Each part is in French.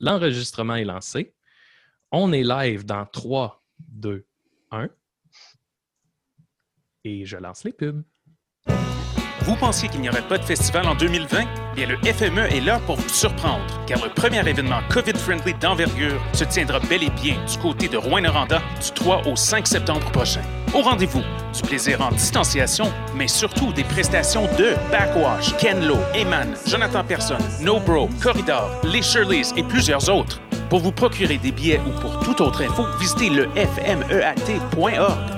L'enregistrement est lancé. On est live dans 3, 2, 1. Et je lance les pubs. Vous pensiez qu'il n'y aurait pas de festival en 2020? Bien, le FME est là pour vous surprendre, car le premier événement COVID-friendly d'envergure se tiendra bel et bien du côté de Rouen-Noranda du 3 au 5 septembre prochain. Au rendez-vous, du plaisir en distanciation, mais surtout des prestations de Backwash, Ken Lo, Eman, Jonathan Person, No Bro, Corridor, Les Shirleys et plusieurs autres. Pour vous procurer des billets ou pour toute autre info, visitez le fmeat.org.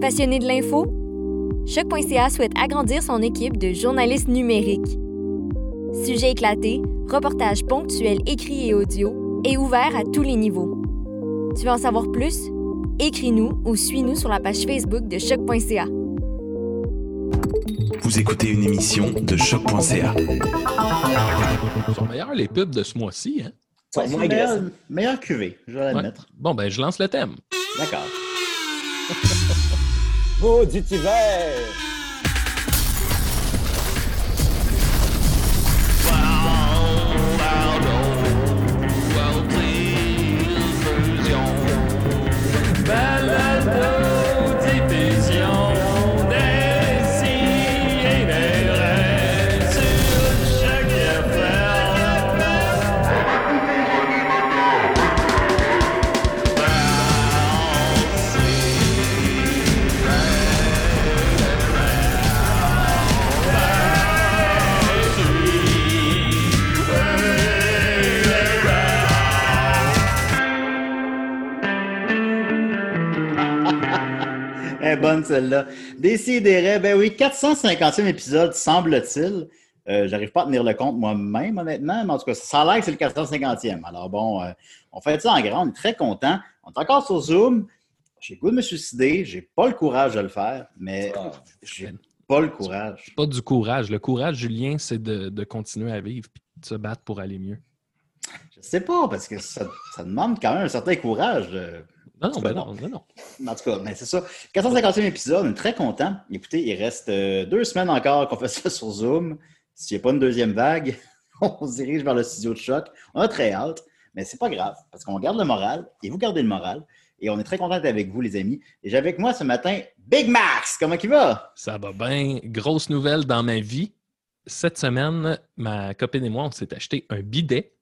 Passionné de l'info? Choc.ca souhaite agrandir son équipe de journalistes numériques. Sujets éclatés, reportages ponctuels écrits et audio, et ouverts à tous les niveaux. Tu veux en savoir plus? Écris-nous ou suis-nous sur la page Facebook de Choc.ca. Vous écoutez une émission de choc.ca. Ils sont meilleurs les pubs de ce mois-ci. Hein? Ouais, c'est meilleur, meilleur cuvée, je vais Ouais. l'admettre. Bon, ben, je lance le thème. D'accord. Maudit hiver! Bonne celle-là. Décidérez, ben oui, 450e épisode, semble-t-il. Euh, J'arrive pas à tenir le compte moi-même, honnêtement, mais en tout cas, ça a l'air que c'est le 450e. Alors bon, euh, on fait ça en grand, on est très content. On est encore sur Zoom. J'ai le goût de me suicider, j'ai pas le courage de le faire, mais Ah. j'ai pas le courage. Pas du courage. Le courage, Julien, c'est de, de continuer à vivre et de se battre pour aller mieux. Je sais pas, parce que ça, ça demande quand même un certain courage. Non, non, ben non, non, non. En tout cas, mais c'est ça. 450e épisode, on est très content. Écoutez, il reste euh, deux semaines encore qu'on fait ça sur Zoom. S'il n'y a pas une deuxième vague, on se dirige vers le studio de choc. On a très hâte, mais c'est pas grave, parce qu'on garde le moral et vous gardez le moral. Et on est très content d'être avec vous, les amis. Et j'ai avec moi ce matin Big Max. Comment il va? Ça va bien. Grosse nouvelle dans ma vie. Cette semaine, ma copine et moi, on s'est acheté un bidet.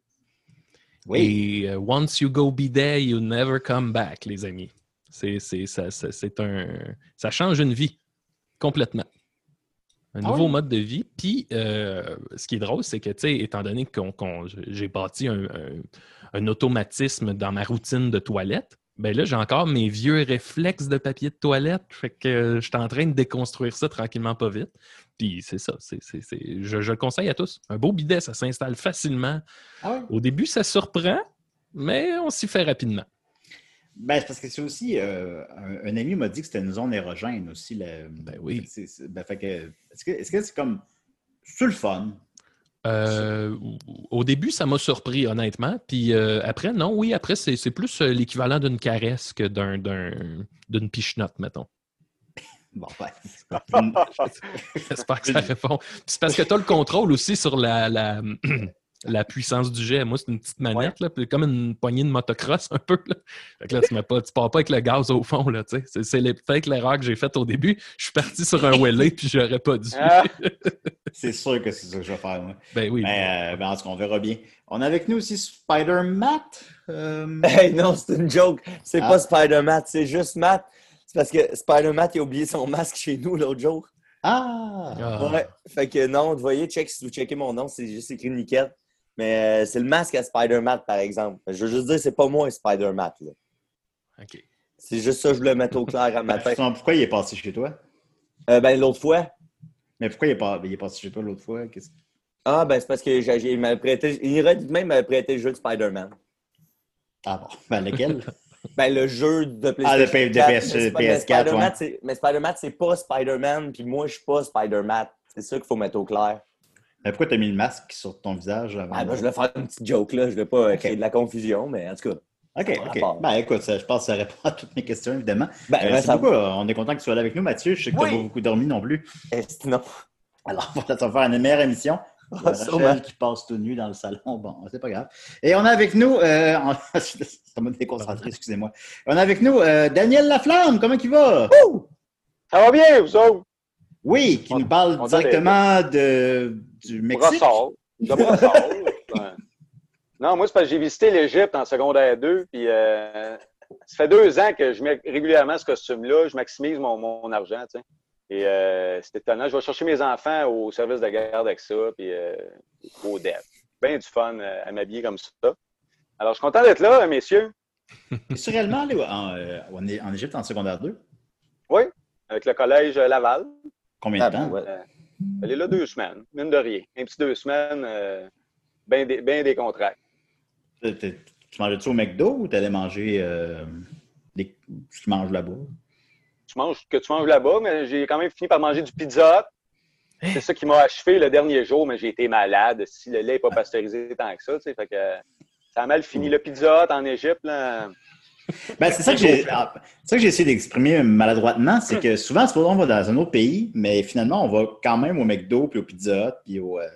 Et euh, once you go bidet, you never come back, les amis. C'est, c'est, ça, ça- c'est un, ça change une vie complètement. Un Ah nouveau mode de vie. Puis, euh, ce qui est drôle, c'est que, tu sais, étant donné que j'ai bâti un, un- un automatisme dans ma routine de toilette, ben là, j'ai encore mes vieux réflexes de papier de toilette. Fait que euh, je suis en train de déconstruire ça tranquillement, pas vite. Puis c'est ça. Je, je le conseille à tous. Un beau bidet, ça s'installe facilement. Ah? Au début, ça surprend, mais on s'y fait rapidement. Ben, c'est parce que c'est aussi. euh, un, un ami m'a dit que c'était une zone érogène aussi. le- Ben oui. Ben, fait que, est-ce que c'est comme. C'est le fun? Euh, au début, ça m'a surpris, honnêtement. Puis euh, après, non, oui, après, c'est c'est plus euh, l'équivalent d'une caresse que d'un- d'un- d'une pichenotte, mettons. Bon, ben, J'espère que ça répond. Puis C'est parce que tu as le contrôle aussi sur la, la, la puissance du jet. Moi, c'est une petite manette, là, comme une poignée de motocross un peu. Là. Fait que là, tu ne pars pas avec le gaz au fond. Là, tu sais. c'est, c'est les- peut-être l'erreur que j'ai faite au début. Je suis parti sur un Welly, puis j'aurais pas dû. Ah. C'est sûr que c'est ça que je vais faire, moi. Ben oui. Mais, euh, ben, en tout cas, on verra bien. On a avec nous aussi Spider-Matt. Euh, Hey, non, c'est une joke. C'est Ah. pas Spider-Man, c'est juste Matt. C'est parce que Spider-Man, il a oublié son masque chez nous l'autre jour. Ah! Ah. Ouais. Fait que non, vous voyez, check, si vous checkez mon nom, c'est juste écrit Niquette. Mais euh, c'est le masque à Spider-Man, par exemple. Je veux juste dire, c'est pas moi Spider-Man. là. OK. C'est juste ça, je voulais mettre au clair à matin. Attends, pourquoi il est passé chez toi? Euh, ben, l'autre fois, Mais pourquoi il est, pas... il est passé chez toi l'autre fois? Qu'est-ce- ah, ben, c'est parce que j'ai, il m'a prêté, il aurait même m'avait prêté le jeu de Spider-Man. Ah bon, ben lequel? Ben, le jeu de PlayStation Ah, le P- de 4, PS- mais, PS4, Spider-Man, ouais. c'est- mais Spider-Man, c'est pas Spider-Man, puis moi, je suis pas Spider-Man. C'est ça qu'il faut mettre au clair. Mais pourquoi t'as mis le masque sur ton visage avant? Ah, ben, je vais faire une petite joke, là. Je vais pas euh, créer de la confusion, mais en tout cas. OK, OK. Ben écoute, ça, je pense que ça répond à toutes mes questions, évidemment. Ben, Euh, ben, ça beaucoup, euh, on est content que tu sois là avec nous, Mathieu. Je sais que tu Oui. pas beaucoup dormi non plus. Est-ce- non. Alors, voilà, ça va faire une meilleure émission. Rachel sûrement. qui passe tout nu dans le salon. Bon, c'est pas grave. Et on a avec nous, euh, en- ça m'a déconcentré, excusez-moi. On a avec nous euh, Daniel Laflamme. Comment il va? Ça va bien, vous autres? Oui, qui nous parle On directement de, du Mexique? Brossard. De Brossard. Ouais. Non, moi, c'est parce que j'ai visité l'Égypte en secondaire 2, puis euh, ça fait deux ans que je mets régulièrement ce costume-là, je maximise mon, mon argent, tu sais. Et euh, c'est étonnant. Je vais chercher mes enfants au service de garde avec ça, puis euh, au DEF. Bien du fun à m'habiller comme ça. Alors, je suis content d'être là, messieurs. Es-tu réellement allé en, euh, Égypte en secondaire 2? Oui, avec le collège Laval. Combien Ah, de temps? ben, ouais. Elle est là deux semaines, mine de rien. Un petit deux semaines, euh, bien des, ben des contrats. Tu mangeais-tu au McDo ou t'allais manger euh, des... ce qu'ils mangent là-bas? tu manges que tu manges là-bas, mais j'ai quand même fini par manger du pizza. C'est ça qui m'a achevé le dernier jour, mais j'ai été malade. Si le lait n'est pas pasteurisé tant que ça, tu sais, fait que ça a mal fini. Le pizza en Égypte, là, Ben, c'est ça que j'ai ah, c'est ça que j'ai essayé d'exprimer maladroitement, c'est que souvent, c'est on va dans un autre pays, mais finalement, on va quand même au McDo, puis au Pizza Hut, puis au... euh,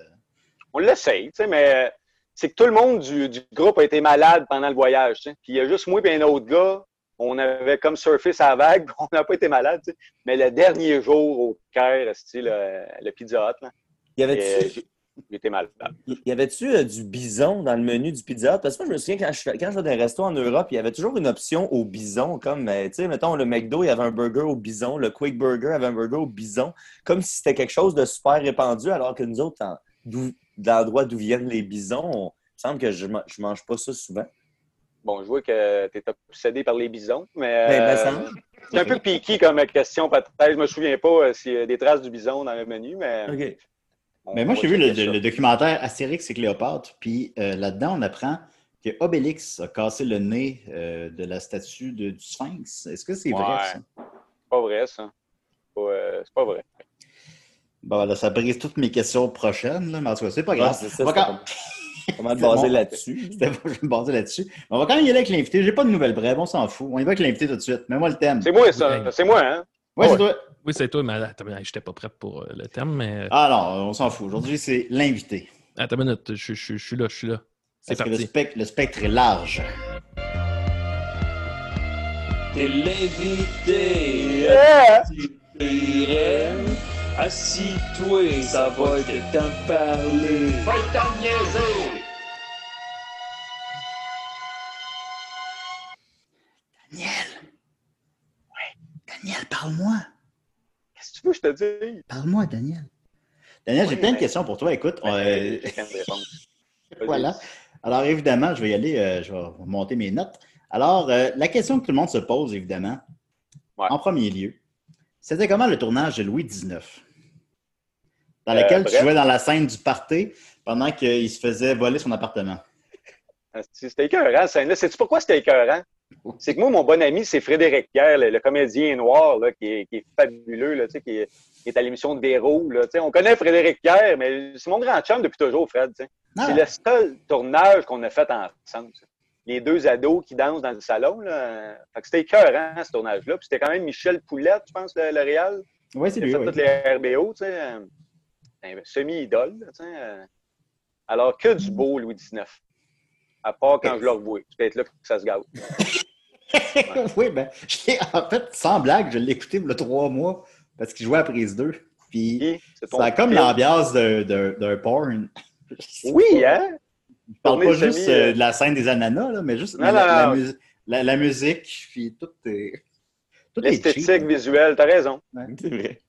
on l'essaye, tu sais, mais c'est que tout le monde du, du groupe a été malade pendant le voyage. tu sais. Puis il y a juste moi et un autre gars, on avait comme surfé sa vague, on n'a pas été malade. tu sais. Mais le dernier jour au Caire, c'était le, le Pizza Hut, là, Y et, euh, été malade. y avait-tu, euh, du bison dans le menu du Pizza Hut? Parce que moi, je me souviens, quand je, quand je vais dans un resto en Europe, il y avait toujours une option au bison, comme, euh, tu sais, mettons, le McDo, il y avait un burger au bison, le Quick Burger avait un burger au bison, comme si c'était quelque chose de super répandu, alors que nous autres, de l'endroit d'où viennent les bisons, on- il me semble que je, je mange pas ça souvent. Bon, je vois que tu es obsédé par les bisons, mais Ben, euh, me semble. c'est un peu piqué comme question. Peut-être, je me souviens pas euh, s'il y a des traces du bison dans le menu, mais. Mais moi, j'ai vu le, documentaire Astérix et Cléopâtre, puis euh, là-dedans, on apprend que Obélix a cassé le nez euh, de la statue de- du Sphinx. Est-ce que c'est vrai, ça? C'est pas vrai, ça. C'est pas, euh, c'est pas vrai. Bon, là, ça brise toutes mes questions prochaines, là, mais en tout cas, c'est pas Ouais, grave. ça, quand- basé bon. là-dessus. C'était pas- je vais me baser là-dessus. On va quand même y aller avec l'invité. J'ai pas de nouvelles brèves, on s'en fout. On y va avec l'invité tout de suite. Mets-moi le thème. C'est moi, ça. Oui. C'est moi, hein? Ouais, Ouais. c'est toi. Oui, c'est toi, mais attends, je n'étais pas prêt pour euh, le terme, mais. Ah non, on s'en fout. Aujourd'hui, c'est l'invité. Attends une minute, je, je- je suis là, je suis là. C'est Parce que le parti. spectre, le spectre est large. T'es l'invité. Yeah! Assis-toi, ça va être temps de parler. Daniel! Ouais. Daniel, parle-moi. Qu'est-ce que tu veux que je te dise? Parle-moi, Daniel. Daniel, j'ai plein de mais- questions pour toi. Écoute, Euh, même réponse. Vas-y. voilà. Alors, évidemment, je vais y aller, euh, je vais monter mes notes. Alors, euh, la question que tout le monde se pose, évidemment, Ouais. en premier lieu, c'était comment le tournage de Louis XIX? Dans Euh, lequel tu jouais dans la scène du party pendant qu'il se faisait voler son appartement. C'était écœurant, cette scène-là. Sais-tu pourquoi c'était écœurant? C'est que moi, mon bon ami, c'est Frédéric Pierre, le, le comédien noir, là, qui, est, qui est fabuleux, là, qui, est, qui est à l'émission de Véro. Là, on connaît Frédéric Pierre, mais c'est mon grand chum depuis toujours, Fred. Ah, C'est le seul tournage qu'on a fait ensemble. Les deux ados qui dansent dans le salon. C'était écœurant, ce tournage-là. C'était quand même Michel Poulette, je pense, le, le réal. ouais, c'est Il lui. fait oui. toutes les RBO, euh, un semi-idole, euh. Alors, que du beau Louis XIX. À part quand je le revois. C'est peut-être là que ça se gâte. oui, ben, en fait, sans blague, je l'ai écouté a trois mois parce qu'il jouait à prise 2. Puis ça a comme l'ambiance d'un- porn. Oui, hein? Je parle pas juste euh, euh, de la scène des ananas, là, mais juste Non, la, non, la non. mus- la- la musique, puis tout est. Tout est cheap. L'esthétique visuelle, t'as raison. C'est vrai.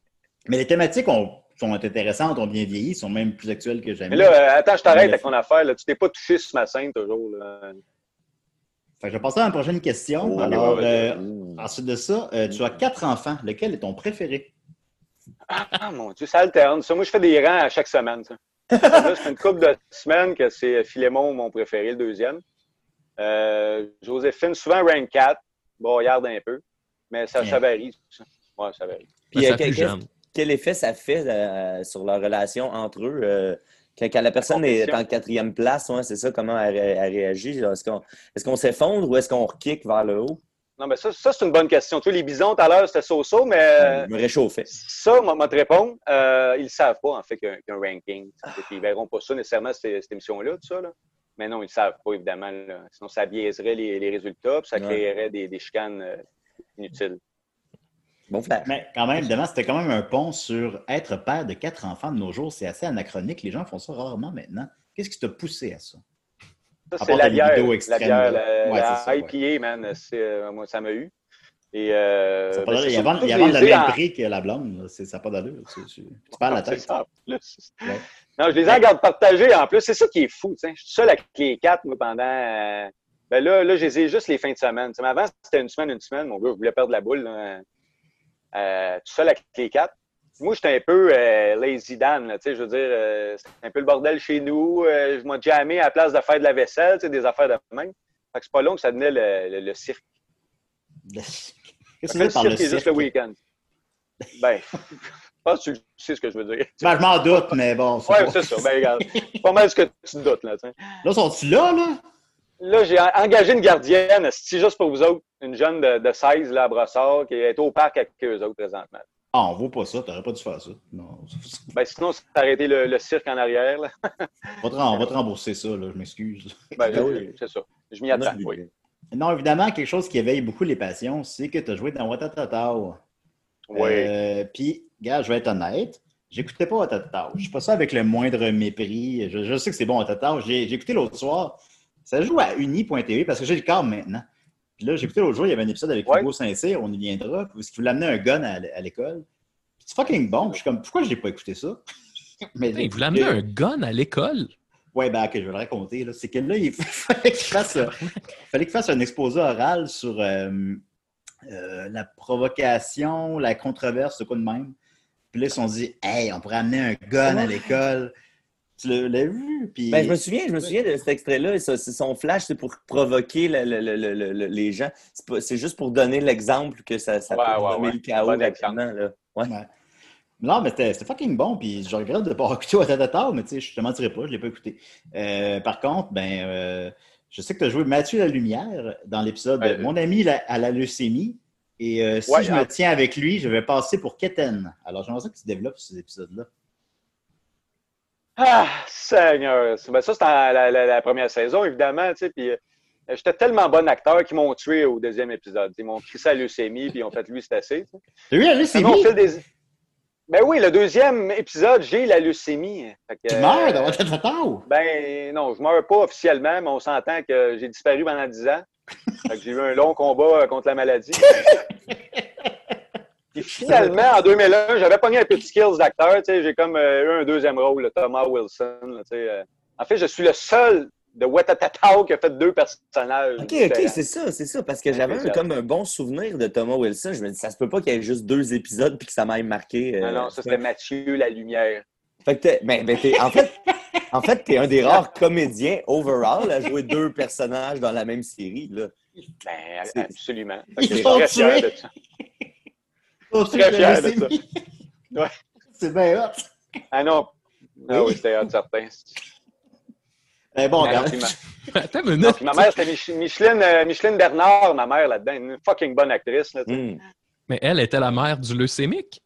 Mais les thématiques ont- sont intéressantes, ont bien vieilli, sont même plus actuelles que jamais. Mais là, euh, attends, je t'arrête avec ton affaire. Là. Tu t'es pas touché sur ma scène toujours. Là. Fait que je vais passer à la prochaine question. Oh, Alors, ouais, euh, ensuite de ça, euh, tu as quatre enfants. Lequel est ton préféré? Ah mon Dieu, ça alterne. Ça, moi, je fais des rangs à chaque semaine. Ça. là, c'est une couple de semaines que c'est Philémon, mon préféré, le deuxième. Euh, Joséphine, souvent rank 4. Bon, regarde un peu. Mais ça, ça varie. Ça. Ouais, ça varie. Puis, Mais euh, ça quel, effet ça fait euh, sur leur relation entre eux? euh, quand, quand la personne est en quatrième place, ouais, c'est ça, comment elle, ré- elle réagit? Est-ce qu'on est s'effondre ou est-ce qu'on rekick vers le haut? Non, mais ça, ça c'est une bonne question. Tu vois, les bisons, tout à l'heure, c'était so-so, mais euh, Je me réchauffais. ça, moi, te répondre, euh, ils ne savent pas, en fait, qu'il y a un, qu'il y a un ranking. Ils ne verront pas ça nécessairement, cette, cette émission-là, tout ça. Là. Mais non, ils ne savent pas, évidemment. là. Sinon, ça biaiserait les, les résultats, puis ça Ouais. créerait des, des chicanes inutiles. Bon flash. Mais quand même, évidemment, c'était quand même un pont sur être père de quatre enfants de nos jours. C'est assez anachronique. Les gens font ça rarement maintenant. Qu'est-ce qui t'a poussé à ça? Ça, À c'est la bière. vidéo La extrême, bière, la, Ouais, la ça, ouais. Man, c'est, euh, moi, ça m'a eu. Et, euh, Ça a pas ben, il y a vendre le même en- prix que la blonde. Ça n'a pas d'allure. Tu, tu- tu perds la tête. ça, en plus. Ouais. Non, je les ai en garde partagée en plus. C'est ça qui est fou. Je suis seul avec les quatre, moi, pendant. euh, Ben là, là, je les ai juste les fins de semaine. Mais avant, c'était une semaine, une semaine. Mon gars, je voulais perdre la boule. là. Euh, tout seul avec les quatre. Moi, j'étais un peu euh, lazy Dan. Là, tu sais, je veux dire, euh, c'était un peu le bordel chez nous. Je m'ai jamais à la place de faire de la vaisselle, tu sais, des affaires de même. Fait que c'est pas long que ça devenait le, le- le cirque. Qu'est-ce que que tu le veux par le cirque, juste le cirque? week-end? Ben, je pense que tu sais ce que je veux dire. Ben, je m'en doute, mais bon. Ouais, c'est ça. Ben, regarde. C'est pas mal ce que tu te doutes, là, tu sais. Là, sont-tu là, là? Là, j'ai en- engagé une gardienne, c'est juste pour vous autres, une jeune de, de 16, là, à Brossard, qui est au parc avec eux autres présentement. Ah, on vaut pas ça. T'aurais pas dû faire ça. Non. Ben, sinon, ça aurait été le, le cirque en arrière. Là. On va te, rem- on va te rembourser ça, là. Je m'excuse. Ben, oui. c'est ça. Je m'y attends. Oui. Non, évidemment, quelque chose qui éveille beaucoup les passions, c'est que tu as joué dans Watatatao. Oui. Euh, Puis, gars, je vais être honnête, j'écoutais pas Watatatao. Je suis pas ça avec le moindre mépris. Je, je sais que c'est bon Watatatao. J'ai j'ai écouté l'autre soir. Ça joue à uni.tv parce que j'ai le câble maintenant. Puis là, j'ai écouté l'autre jour, il y avait un épisode avec Ouais. Hugo Saint-Cyr, on y viendra, parce qu'il voulait amener un gun à, à l'école. Puis C'est fucking bon. Puis je suis comme, pourquoi je l'ai pas écouté ça? Mais Hey, vous l'amenez un gun à l'école? Ouais, ben, ok, je vais le raconter. là. C'est que là, il fallait qu'il fasse, euh, fallait qu'il fasse un exposé oral sur euh, euh, la provocation, la controverse, de quoi de même. Puis là, ils se sont dit, hey, on pourrait amener un gun à l'école. Tu l'as vu? Puis... Ben, je me souviens, je me souviens de cet extrait-là. et ça, c'est son flash, c'est pour provoquer le- le- le- le- le- les gens. C'est juste pour donner l'exemple que ça, ça Ouais, peut ouais, le chaos rapidement. Là. Ouais. Ouais. Non, mais c'était fucking bon, puis je regrette de ne pas avoir écouté Watatata, mais tu sais, je te mentirais pas, je ne l'ai pas écouté. Euh, par contre, ben, euh, je sais que tu as joué Mathieu Lalumière dans l'épisode Ouais. Mon ami la- à la leucémie, et euh, si Ouais, je hein. me tiens avec lui, je vais passer pour Keten. Alors, j'aimerais ça que tu développes ces épisodes-là. Ah, Seigneur! Ben, ça, c'était en- la, la- la première saison, évidemment, tu sais, puis euh, j'étais tellement bon acteur qu'ils m'ont tué au deuxième épisode. Ils m'ont crissé à leucémie, puis ils ont fait lui, c'est assez. T'as la leucémie? fil des- Ben oui, le deuxième épisode, j'ai la leucémie. Fait que, Tu euh, meurs dans Watatata? Ben non, je meurs pas officiellement, mais on s'entend que j'ai disparu pendant 10 ans. Fait j'ai eu un long combat euh, contre la maladie. Puis finalement, en 2001, j'avais pogné un peu de skills d'acteur. tu sais, J'ai comme euh, eu un deuxième rôle, le Thomas Wilson. là, euh. En fait, je suis le seul de Watatatao qui a fait deux personnages. OK, OK, c'est ça, c'est ça. Parce que j'avais un- comme un bon souvenir de Thomas Wilson. Je me dis, ça se peut pas qu'il y ait juste deux épisodes puis que ça m'aille marqué. euh, Non, non, ça c'était Mathieu La Lumière. Fait que t'es- ben, ben, t'es- en fait, en fait, t'es un des rares comédiens overall à jouer deux personnages dans la même série. Là. Ben, absolument. Ils Fait que sont tués. Très fier de ça. Ouais. C'est bien hot. Ah non. Ah Oui. oui, c'était hot, certain. Eh bon, puis ma- Attends une minute. ma mère, c'était Mich- Micheline, euh, Micheline Bernard, ma mère, là-dedans. Une fucking bonne actrice. Là. Hmm. Mais elle était la mère du leucémique?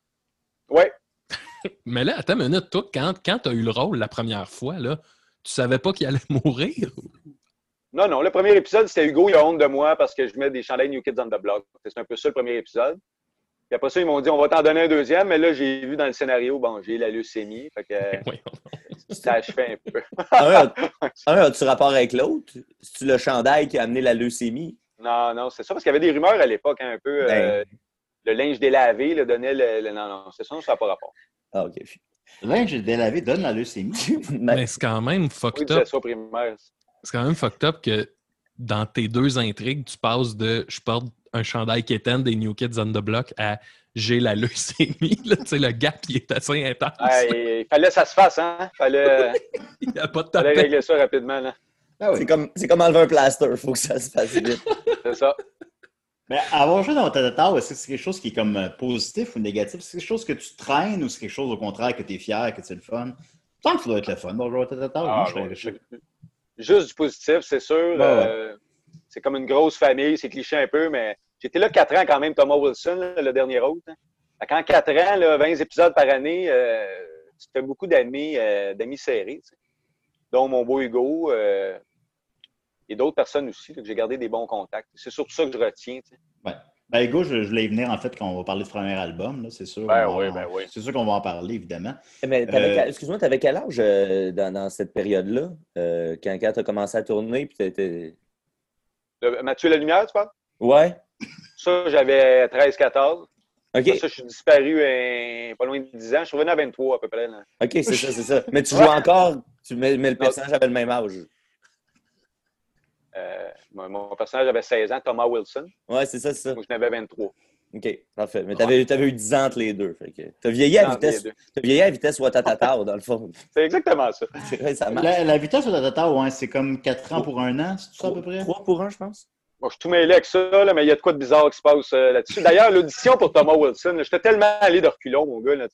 Ouais. Mais là, attends une minute, toi, quand, quand tu as eu le rôle la première fois, là, tu savais pas qu'il allait mourir? Non, non, le premier épisode, c'était Hugo, il a honte de moi parce que je mets des chandails New Kids on the Block. C'est un peu ça le premier épisode. Puis après ça, ils m'ont dit, on va t'en donner un deuxième, mais là, j'ai vu dans le scénario, bon, j'ai la leucémie, fait que Voyons. ça achevait un peu. Un, as- un, as-tu rapport avec l'autre? C'est-tu le chandail qui a amené la leucémie? Non, non, c'est ça, parce qu'il y avait des rumeurs à l'époque, hein, un peu. euh, Ben. le linge délavé là, donnait le, le- Non, non, c'est ça, ça n'a pas rapport. Ah, OK. Le linge délavé donne la leucémie. Mais c'est quand même Oui, fucked up. ça au primaire. C'est quand même fucked up que dans tes deux intrigues, tu passes de je porte un chandail Kéten des New Kids on the Block à j'ai la leucémie. Là, tu sais, le gap, il est assez intense. Ah, il, il fallait que ça se fasse, hein? Fallait, Il n'y a pas de fallait tapette. régler ça rapidement, là. Ah oui. C'est comme, c'est comme enlever un plaster, faut que ça se fasse vite. C'est ça. Mais avoir joué dans Tatata, est-ce que c'est quelque chose qui est comme euh, positif ou négatif? C'est quelque chose que tu traînes ou c'est quelque chose au contraire que tu es fier, que c'est le fun? Je pense que ça doit être le fun de jouer à Tatata. Ah, Moi, je serais- ouais, je- Juste du positif, c'est sûr. Ouais, ouais. Euh, c'est comme une grosse famille, c'est cliché un peu, mais j'étais là quatre ans quand même, Thomas Wilson, là, le dernier autre. hein. Qu'en quatre ans, là, 20 épisodes par année, euh, c'était beaucoup d'amis euh, d'amis serrés, tu dont mon beau Hugo euh, et d'autres personnes aussi, là, que j'ai gardé des bons contacts. C'est surtout ça que je retiens. tu. Ben, Hugo, je, je voulais y venir en fait quand on va parler du premier album, là, c'est sûr. Ben oui, ben oui. C'est sûr qu'on va en parler, évidemment. Mais t'avais Euh, quel- excuse-moi, t'avais quel âge euh, dans, dans cette période-là? euh, quand quand t'as commencé à tourner, puis t'étais... Le- Mathieu Lalumière, tu parles? Ouais? Ça, j'avais 13-14. OK, Ça, je suis disparu euh, pas loin de 10 ans. Je suis revenu à 23 à peu près. là. OK, c'est ça, c'est ça. Mais tu joues encore, tu, mais, mais le personnage avait le même âge. Euh, mon, mon personnage avait 16 ans, Thomas Wilson. Ouais, c'est ça, c'est ça. Moi, je n'avais 23. OK, parfait. Mais t'avais, t'avais eu 10 ans entre les deux. Que t'as vieilli à vitesse, t'as vieilli à vitesse Ouattatata, dans le fond. C'est exactement ça. Ouais, ça marche. La, la vitesse de Tatata, ouais, c'est comme 4 ans pour un an, c'est ça à peu près? 3 pour 1, je pense. Moi, je suis tout mêlé avec ça, là, mais il y a de quoi de bizarre qui se passe euh, là-dessus. D'ailleurs, l'audition pour Thomas Wilson, j'étais tellement allé de reculons, mon gars. Là.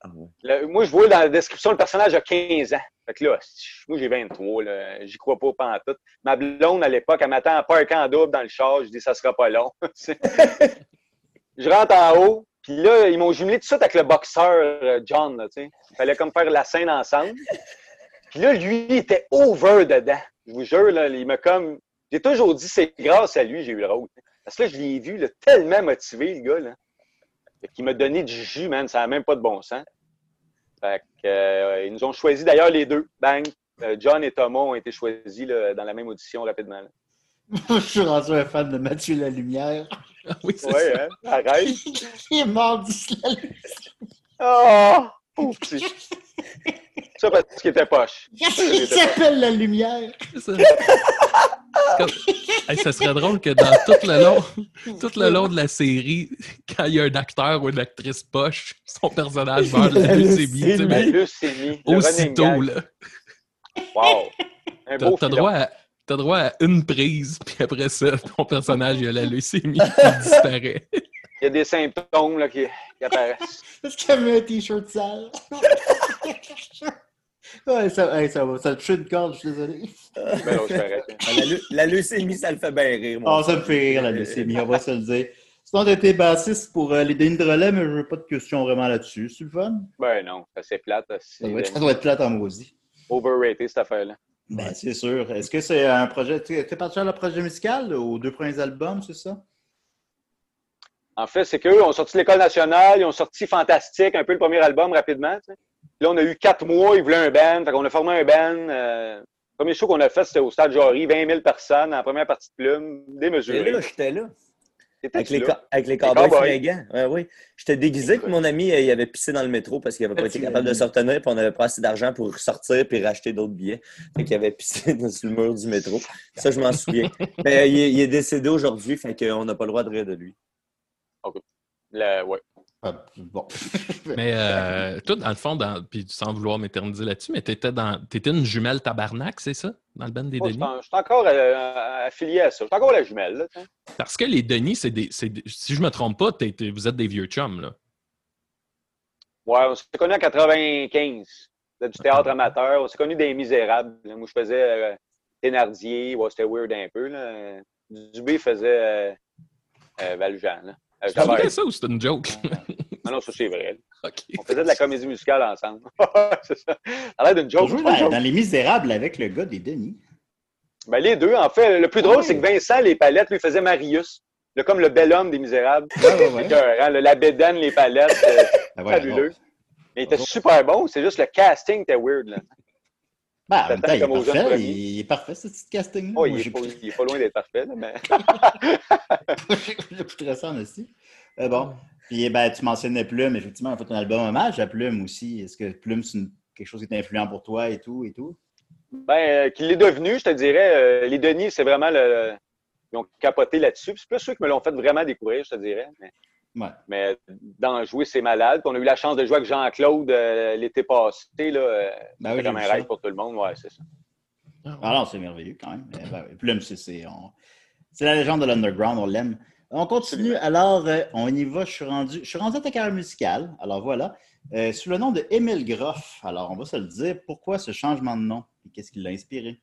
Ah ouais. Là, moi, je vois dans la description, le personnage a 15 ans. Fait que là, moi, j'ai 23. là. J'y crois pas pas en tout. Ma blonde, à l'époque, elle m'attend à parker en double dans le char. Je dis, ça sera pas long. je rentre en haut. Puis là, ils m'ont jumelé tout de suite avec le boxeur euh, John. Il fallait comme faire la scène ensemble. Puis là, lui, il était over dedans. Je vous jure, là, il m'a comme. J'ai toujours dit, c'est grâce à lui que j'ai eu le rôle. Parce que là, je l'ai vu là, tellement motivé, le gars. Là. Qu'il m'a donné du jus, man. Ça n'a même pas de bon sens. Fait que, euh, ils nous ont choisi d'ailleurs les deux. Bang! Euh, John et Thomas ont été choisis là, dans la même audition rapidement. là. je suis rendu un fan de Mathieu Lalumière. Ah oui, c'est Ouais, ça. hein? Arrête! Il est mort d'ici la Oh! Pauvre petit. Ça parce qu'il était poche. Il s'appelle la lumière. C'est ça. Comme- Hey, ça serait drôle que dans tout le long, tout le long de la série, quand il y a un acteur ou une actrice poche, son personnage meurt de la leucémie. Aussitôt, là. Wow! T'as droit, à- t'as droit à une prise, puis après ça, ton personnage, il a la leucémie, il disparaît. Il y a des symptômes là, qui, qui apparaissent. Est-ce qu'il y avait un t-shirt sale? ouais, ça, hey, ça va. Ça a touché une corde, je suis désolé. Ben non. Ah, La, leu- la leucémie, ça le fait bien rire. Ah, moi. ça me fait rire, la leucémie, on va se le dire. Sinon, t'as été bassiste pour euh, les Denis de relais, mais je veux pas de questions vraiment là-dessus. C'est le fun? Ben non, c'est plate. Ça doit être, ça doit être plate en maudit. Overrated, cette affaire-là. Ben, c'est sûr. Est-ce que c'est un projet. Tu es parti sur le projet musical, là, aux deux premiers albums, c'est ça? En fait, c'est qu'eux ont sorti l'École nationale, ils ont sorti Fantastique, un peu le premier album rapidement. tu sais. Là, on a eu quatre mois, ils voulaient un band. Fait qu'on a formé un band. euh, le premier show qu'on a fait, c'était au Stade Jory, 20 000 personnes en première partie de plume, J'étais démesuré. là, j'étais là. Avec les, là? avec les cowboys fringants. Ouais, oui. J'étais déguisé que mon ami, il avait pissé dans le métro parce qu'il n'avait pas été capable de se retenir puis on n'avait pas assez d'argent pour sortir puis racheter d'autres billets. Fait qu'il avait pissé dans- sur le mur du métro. Ça, je m'en souviens. Mais il, est, il est décédé aujourd'hui, fait qu'on n'a pas le droit de rire de lui. Le- ouais. Ah, bon. Mais euh, toi, dans le fond, dans, puis sans vouloir m'éterniser là-dessus, mais t'étais dans t'étais une jumelle tabarnak, c'est ça? Dans le band des Denis? suis en- je suis encore euh, affilié à ça. Je suis encore la jumelle. Là. Parce que les Denis, c'est des, Si je me trompe pas, vous êtes des vieux chums, là. ouais, on s'est connus en 95. C'était du théâtre amateur. On s'est connus des Misérables. Là, Moi, je faisais euh, Thénardier. Ouais, C'était weird un peu. Là. Dubé faisait euh, euh, Valjean. Là. Euh, ça ou c'est une joke? Non, non, ça c'est vrai. On faisait de la comédie musicale ensemble. c'est ça. Ça a l'air d'une joke. une dans, Les Misérables avec le gars des Denis. Ben, les deux, en fait. Le plus drôle, Ah oui. c'est que Vincent, les palettes, lui faisait Marius. Le, comme le bel homme des Misérables. Ouais, ouais, ouais. Écœurant, là, la bédaine, les palettes. euh, ouais, fabuleux. bon. Mais il était super bon. C'est juste le casting était weird. Là. Ben, en même temps, il est parfait. premiers. Il est parfait, ce petit casting. Oh, il, est pas, il est pas loin d'être parfait. Là, mais... J'écouterais ça en aussi. Euh, bon. Puis, ben, tu mentionnais Plume. Effectivement, on fait un album hommage à Plume aussi. Est-ce que Plume, c'est une- quelque chose qui est influent pour toi et tout et tout? Ben, euh, qu'il l'est devenu, je te dirais. euh, les Denis, c'est vraiment le. Ils ont capoté là-dessus. C'est plus ceux qui me l'ont fait vraiment découvrir, je te dirais. Mais, Ouais. mais d'en jouer, c'est malade. Puis on a eu la chance de jouer avec Jean-Claude euh, l'été passé. Là, euh, Ben oui, comme un rêve pour tout le monde. Ouais, c'est ça. Ah non, c'est merveilleux quand même. Eh ben, Plume, c'est c'est- on- c'est la légende de l'underground, on l'aime. On continue. Alors, euh, on y va. Je suis rendu, je suis rendu à ta carrière musicale. Alors voilà. Euh, sous le nom de Émile Groff. Alors, on va se le dire. Pourquoi ce changement de nom? Et qu'est-ce qui l'a inspiré?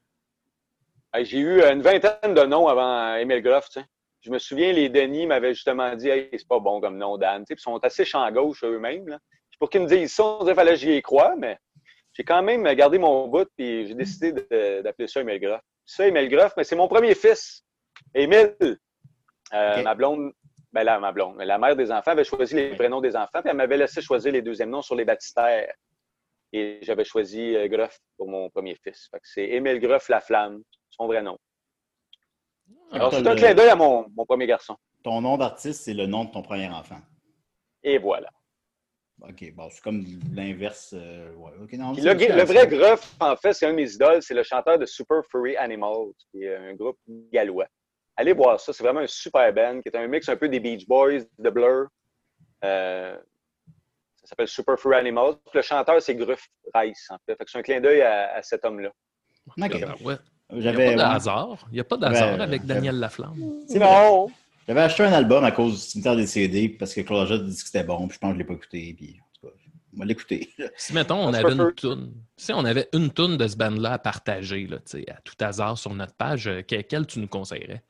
Hey, J'ai eu une vingtaine de noms avant Emile Groff. Je me souviens, les Denis m'avaient justement dit hey, c'est pas bon comme nom, Dan. Tu sais, Puis ils sont assez champ gauche eux-mêmes. là. Pour qu'ils me disent ça, on dirait qu'il fallait que j'y y croie, mais j'ai quand même gardé mon bout puis j'ai décidé de- d'appeler ça Emile Groff. Ça, Emile Groff, mais c'est mon premier fils. Émile. Euh. Ma blonde, ben là, ma blonde, la mère des enfants avait choisi les prénoms des enfants, puis elle m'avait laissé choisir les deuxièmes noms sur les baptistères. Et j'avais choisi euh, Groff pour mon premier fils. C'est Émile Groff Laflamme, son vrai nom. Alors, T'as c'est un clin d'œil à mon, mon premier garçon. Ton nom d'artiste, c'est le nom de ton premier enfant. Et voilà. OK, bon, c'est comme l'inverse. euh, ouais, le, vrai Groff, en fait, c'est un de mes idoles. C'est le chanteur de Super Furry Animals, qui est un groupe gallois. Allez voir ça. C'est vraiment un super band, qui est un mix un peu des Beach Boys, de Blur. Euh, ça s'appelle Super Furry Animals. Puis le chanteur, c'est Gruff Rice, en fait. C'est un clin d'œil à, à cet homme-là. OK. Ouais. Il n'y a pas de hasard. Il n'y a pas de hasard Ouais, avec. Daniel Laflamme. C'est vrai. J'avais acheté un album à cause du cimetière des CD parce que Claude Ajot dit que c'était bon, puis je pense que je ne l'ai pas écouté. Puis, en tout cas, on va l'écouter. Si, mettons, on avait une toune, si on avait une toune de ce band-là à partager, là, tu sais, à tout hasard sur notre page, euh, que- quelle tu nous conseillerais?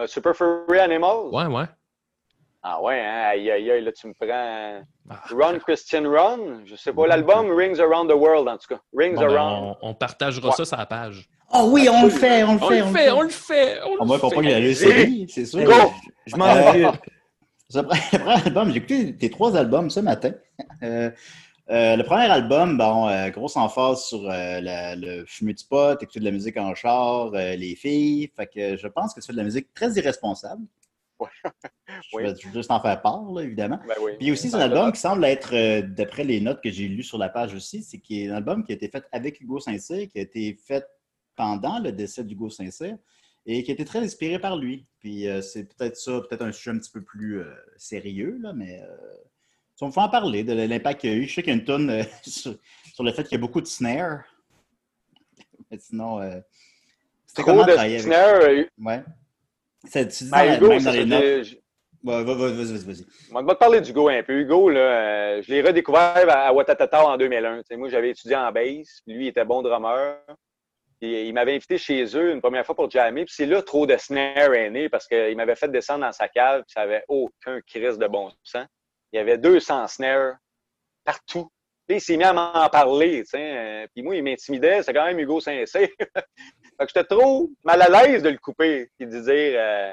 Euh, Super Furry Animals? Ouais, ouais. Ah ouais, hein? Aïe, aïe, aïe, là, tu me prends. Ah, Run Christian Run? Je sais pas. L'album Rings Around the World, en tout cas. Rings bon, ben, Around. on, on partagera Ouais. ça sur la page. Ah oui, on le fait, on le On fait. le fait, on le fait, on On va le comprendre fait. qu'il a c'est sûr. Go! Je m'en occupe. J'ai écouté tes trois albums ce matin. Euh, euh, le premier album, bon, euh, grosse emphase sur euh, la- le fumer du pot, écouter de la musique en char, euh, les filles. Fait que je pense que tu fais de la musique très irresponsable. Ouais. Je Oui. vais juste en faire part, là, évidemment. Ben oui. Puis aussi, c'est un album qui semble être, d'après les notes que j'ai lues sur la page aussi, c'est est un album qui a été fait avec Hugo Saint-Cyr, qui a été fait pendant le décès d'Hugo Saint-Cyr et qui a été très inspiré par lui. Puis c'est peut-être ça, peut-être un sujet un petit peu plus sérieux, là, mais on me fait en parler de l'impact qu'il y a eu. Je sais qu'il y a une tonne euh, sur, sur le fait qu'il y a beaucoup de snare. Mais sinon, euh, c'était Trop comment de travailler avec snare. euh, Ouais. Ça, tu dis Ben, dans- Hugo, même c'est dans ça, les notes. je- je- Ouais, vas- vas- vas-y, vas-y. On va te parler d'Hugo un peu. Hugo, là, euh, je l'ai redécouvert à Watatata en 2001. Tu sais, moi, j'avais étudié en bass. puis Lui, il était bon drummer. Il m'avait invité chez eux une première fois pour jammer. Puis c'est là trop de snare est né parce qu'il m'avait fait descendre dans sa cave. Puis ça avait aucun crise de bon sens. Il y avait 200 snares partout. Puis il s'est mis à m'en parler. tu sais, euh, Puis moi, il m'intimidait. C'est quand même Hugo Saint-Cyr. fait que j'étais trop mal à l'aise de le couper. Puis de dire euh,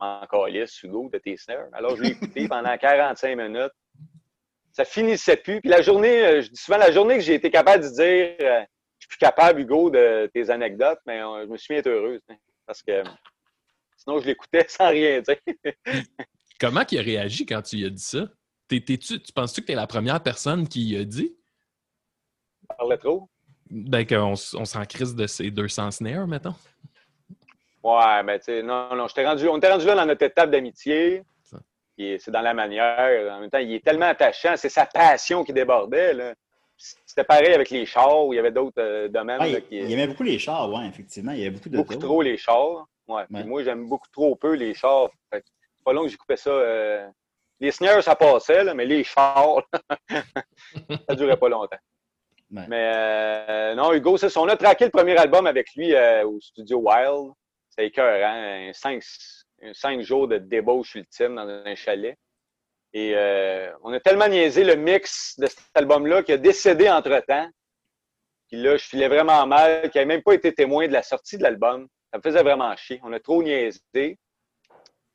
encore lisse, Hugo, de tes snares. Alors, je l'ai écouté pendant 45 minutes. Ça finissait plus. Puis la journée, euh, je dis souvent, la journée que j'ai été capable de dire euh, je suis plus capable, Hugo, de tes anecdotes, mais euh, je me suis être heureuse. hein, parce que sinon, je l'écoutais sans rien dire. Comment il a réagi quand tu lui as dit ça? T'es- t'es-tu- tu penses-tu que tu es la première personne qui y a dit? Je parlais trop. Ben, qu'on on s'en crise de ces 200 snares, mettons. Ouais, mais tu sais, non, non, rendu, on était rendu là dans notre étape d'amitié. C'est dans la manière. En même temps, il est tellement attachant. C'est sa passion qui débordait. là. C'était pareil avec les chars où il y avait d'autres euh, domaines. Ouais, là, il, qui, il aimait beaucoup les chars, ouais, effectivement. Il y avait beaucoup de beaucoup trop les chars. Ouais. Moi, j'aime beaucoup trop peu les chars. C'est pas long que j'ai coupé ça. euh, Les snares, ça passait, là, mais les chars, ça durait pas longtemps. Ouais. Mais euh, non, Hugo, c'est ça. On a traqué le premier album avec lui euh, au studio Wild. C'était écœurant. Un cinq, un cinq jours de débauche ultime dans un chalet. Et euh, on a tellement niaisé le mix de cet album-là qu'il a décédé entre-temps. Puis là, je filais vraiment mal, qu'il n'avait même pas été témoin de la sortie de l'album. Ça me faisait vraiment chier. On a trop niaisé.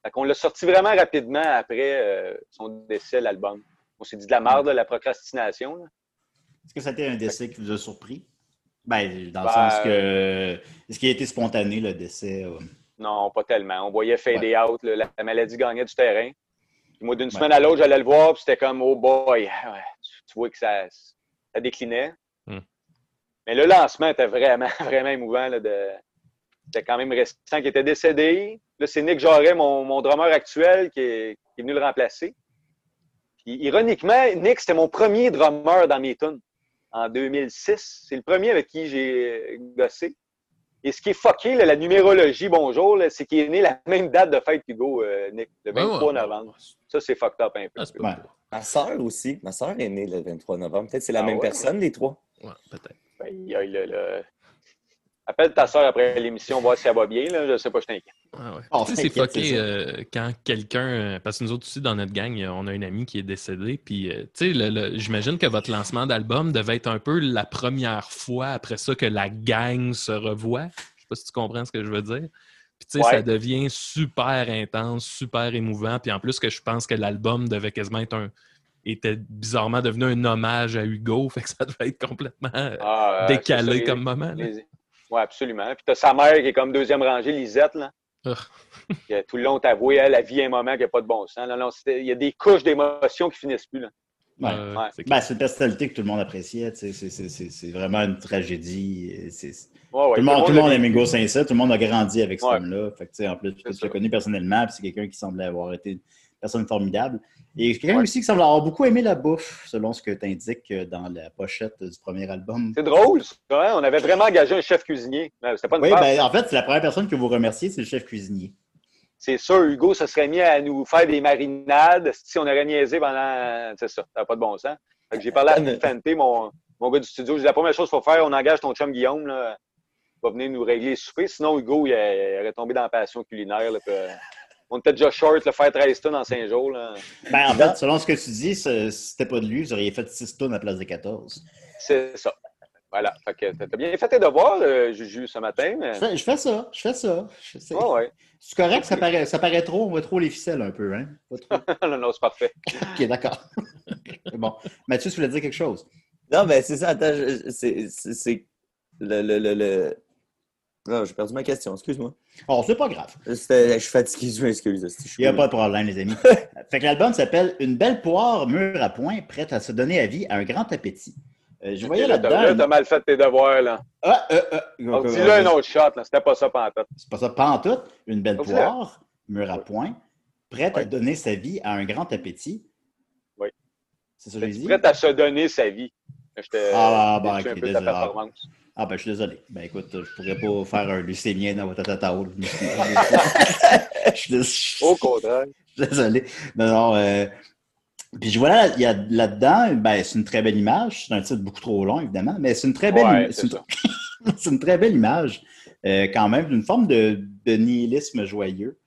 Fait qu'on l'a sorti vraiment rapidement après euh, son décès, l'album. On s'est dit de la merde, la procrastination. Est-ce que ça a été un décès qui vous a surpris? Ben, dans le Ben, sens que. Est-ce qu'il a été spontané, le décès? euh? Non, pas tellement. On voyait fader out, là, la maladie gagnait du terrain. Puis moi, d'une semaine à l'autre, j'allais le voir, puis c'était comme, oh boy, Ouais, tu, tu vois que ça, ça déclinait. Hmm. Mais le lancement était vraiment, vraiment émouvant. Là, de... C'était quand même récent qui était décédé. Là, c'est Nick Jarret, mon, mon drummer actuel, qui est, qui est venu le remplacer. Puis, ironiquement, Nick, c'était mon premier drummer dans mes tunes en 2006. C'est le premier avec qui j'ai gossé. Et ce qui est fucké, là, la numérologie, bonjour, là, c'est qu'il est né la même date de fête qu'Hugo, euh, Nick, le Ouais, 23 ouais. novembre. Ça, c'est fucked up un peu. Ah. Ma sœur aussi. Ma sœur est née le 23 novembre. Peut-être c'est la Ah même ouais? personne, les trois. Ouais, peut-être. Aïe, là, là. Appelle ta soeur après l'émission, voir si elle va bien. Là. Je sais pas, je t'inquiète. Ah ouais. Oh, Tu sais, c'est fucké euh, quand quelqu'un. euh, Parce que nous autres aussi, dans notre gang, euh, on a un ami qui est décédé. Puis, euh, tu sais, j'imagine que votre lancement d'album devait être un peu la première fois après ça que la gang se revoit. Je sais pas si tu comprends ce que je veux dire. Puis, tu sais, Ouais. ça devient super intense, super émouvant. Puis, en plus, que je pense que l'album devait quasiment être un. était bizarrement devenu un hommage à Hugo. Fait que ça devait être complètement Ah, euh, décalé ça, comme moment. là. les- Oui, absolument. Puis t'as sa mère qui est comme deuxième rangée, Lisette, là. Qui tout le long t'avoué, elle, la vie est un moment qui n'a pas de bon sens. Non, il y a des couches d'émotions qui finissent plus. Là. Ouais. Euh, Ouais. c'est Ben, une personnalité que tout le monde appréciait. C'est c'est- c'est- c'est vraiment une tragédie. Ouais, tout le monde, tout le monde aime. Hugo Saint-Cyr, tout le monde a grandi avec cet Ouais. homme-là. Fait que, tu sais, en plus, tu ça. connu personnellement, puis c'est quelqu'un qui semblait avoir été personne formidable. Et quelqu'un Ouais. aussi qui semble avoir beaucoup aimé la bouffe, selon ce que tu indiques dans la pochette du premier album. C'est drôle, ça. hein? On avait vraiment engagé un chef cuisinier. Euh, C'était pas une Oui, ben, en fait, c'est la première personne que vous remerciez, c'est le chef cuisinier. C'est sûr, Hugo se serait mis à nous faire des marinades si on aurait niaisé pendant. C'est ça, ça n'a pas de bon sens. J'ai parlé à Mais- Fante, mon, mon gars du studio. J'ai dit la première chose qu'il faut faire, on engage ton chum Guillaume. Là, il va venir nous régler les soupers. Sinon, Hugo, il, il aurait tombé dans la passion culinaire. Là, puis, euh, on était déjà short, le faire 13 tonnes en 5 jours. Là. Ben, en fait, selon ce que tu dis, ce- si c'était pas de lui, vous auriez fait 6 tonnes à la place de 14. C'est ça. Voilà. Fait que t'as bien fait tes devoirs, euh, Juju, ce matin. Mais... Je fais, je fais ça, je fais ça. C'est Ouais, ouais. c'est correct, ça paraît, ça paraît trop, on voit trop les ficelles un peu, hein? Pas trop. non, non, c'est parfait. Ok, d'accord. Bon. Mathieu, tu voulais dire quelque chose? Non, mais c'est ça. Attends, c'est- c'est c'est le. le, le, le... Non, j'ai perdu ma question. Excuse-moi. Oh, c'est pas grave. C'était- Je suis fatigué, je m'excuse. je Il n'y a pas- de problème, les amis. fait que l'album s'appelle Une belle poire mûre à point, prête à se donner à vie à un grand appétit. Euh, je voyais Là, t'as- là, là-dedans. t'as mal fait tes devoirs. là. Ah, euh, euh, Donc, euh, dis-le un autre shot. là. C'était pas ça pantoute. C'est pas ça, tout. Une belle Donc, poire mûre à point, prête à donner sa vie à un grand appétit. Oui. C'est ça que j'ai dit? Prête à se donner sa vie. J'étais Ah, bah, ok, un peu de performance. Ah ben je suis désolé. Ben écoute, je pourrais pas faire un lucémien dans votre tata Je suis dés- je suis Au contraire. désolé. Non, non. euh, Puis je vois là, là-dedans, ben, c'est une très belle image. C'est un titre beaucoup trop long, évidemment, mais c'est une très belle, Ouais, c'est une... très belle image. euh, quand même, d'une forme de, de nihilisme joyeux.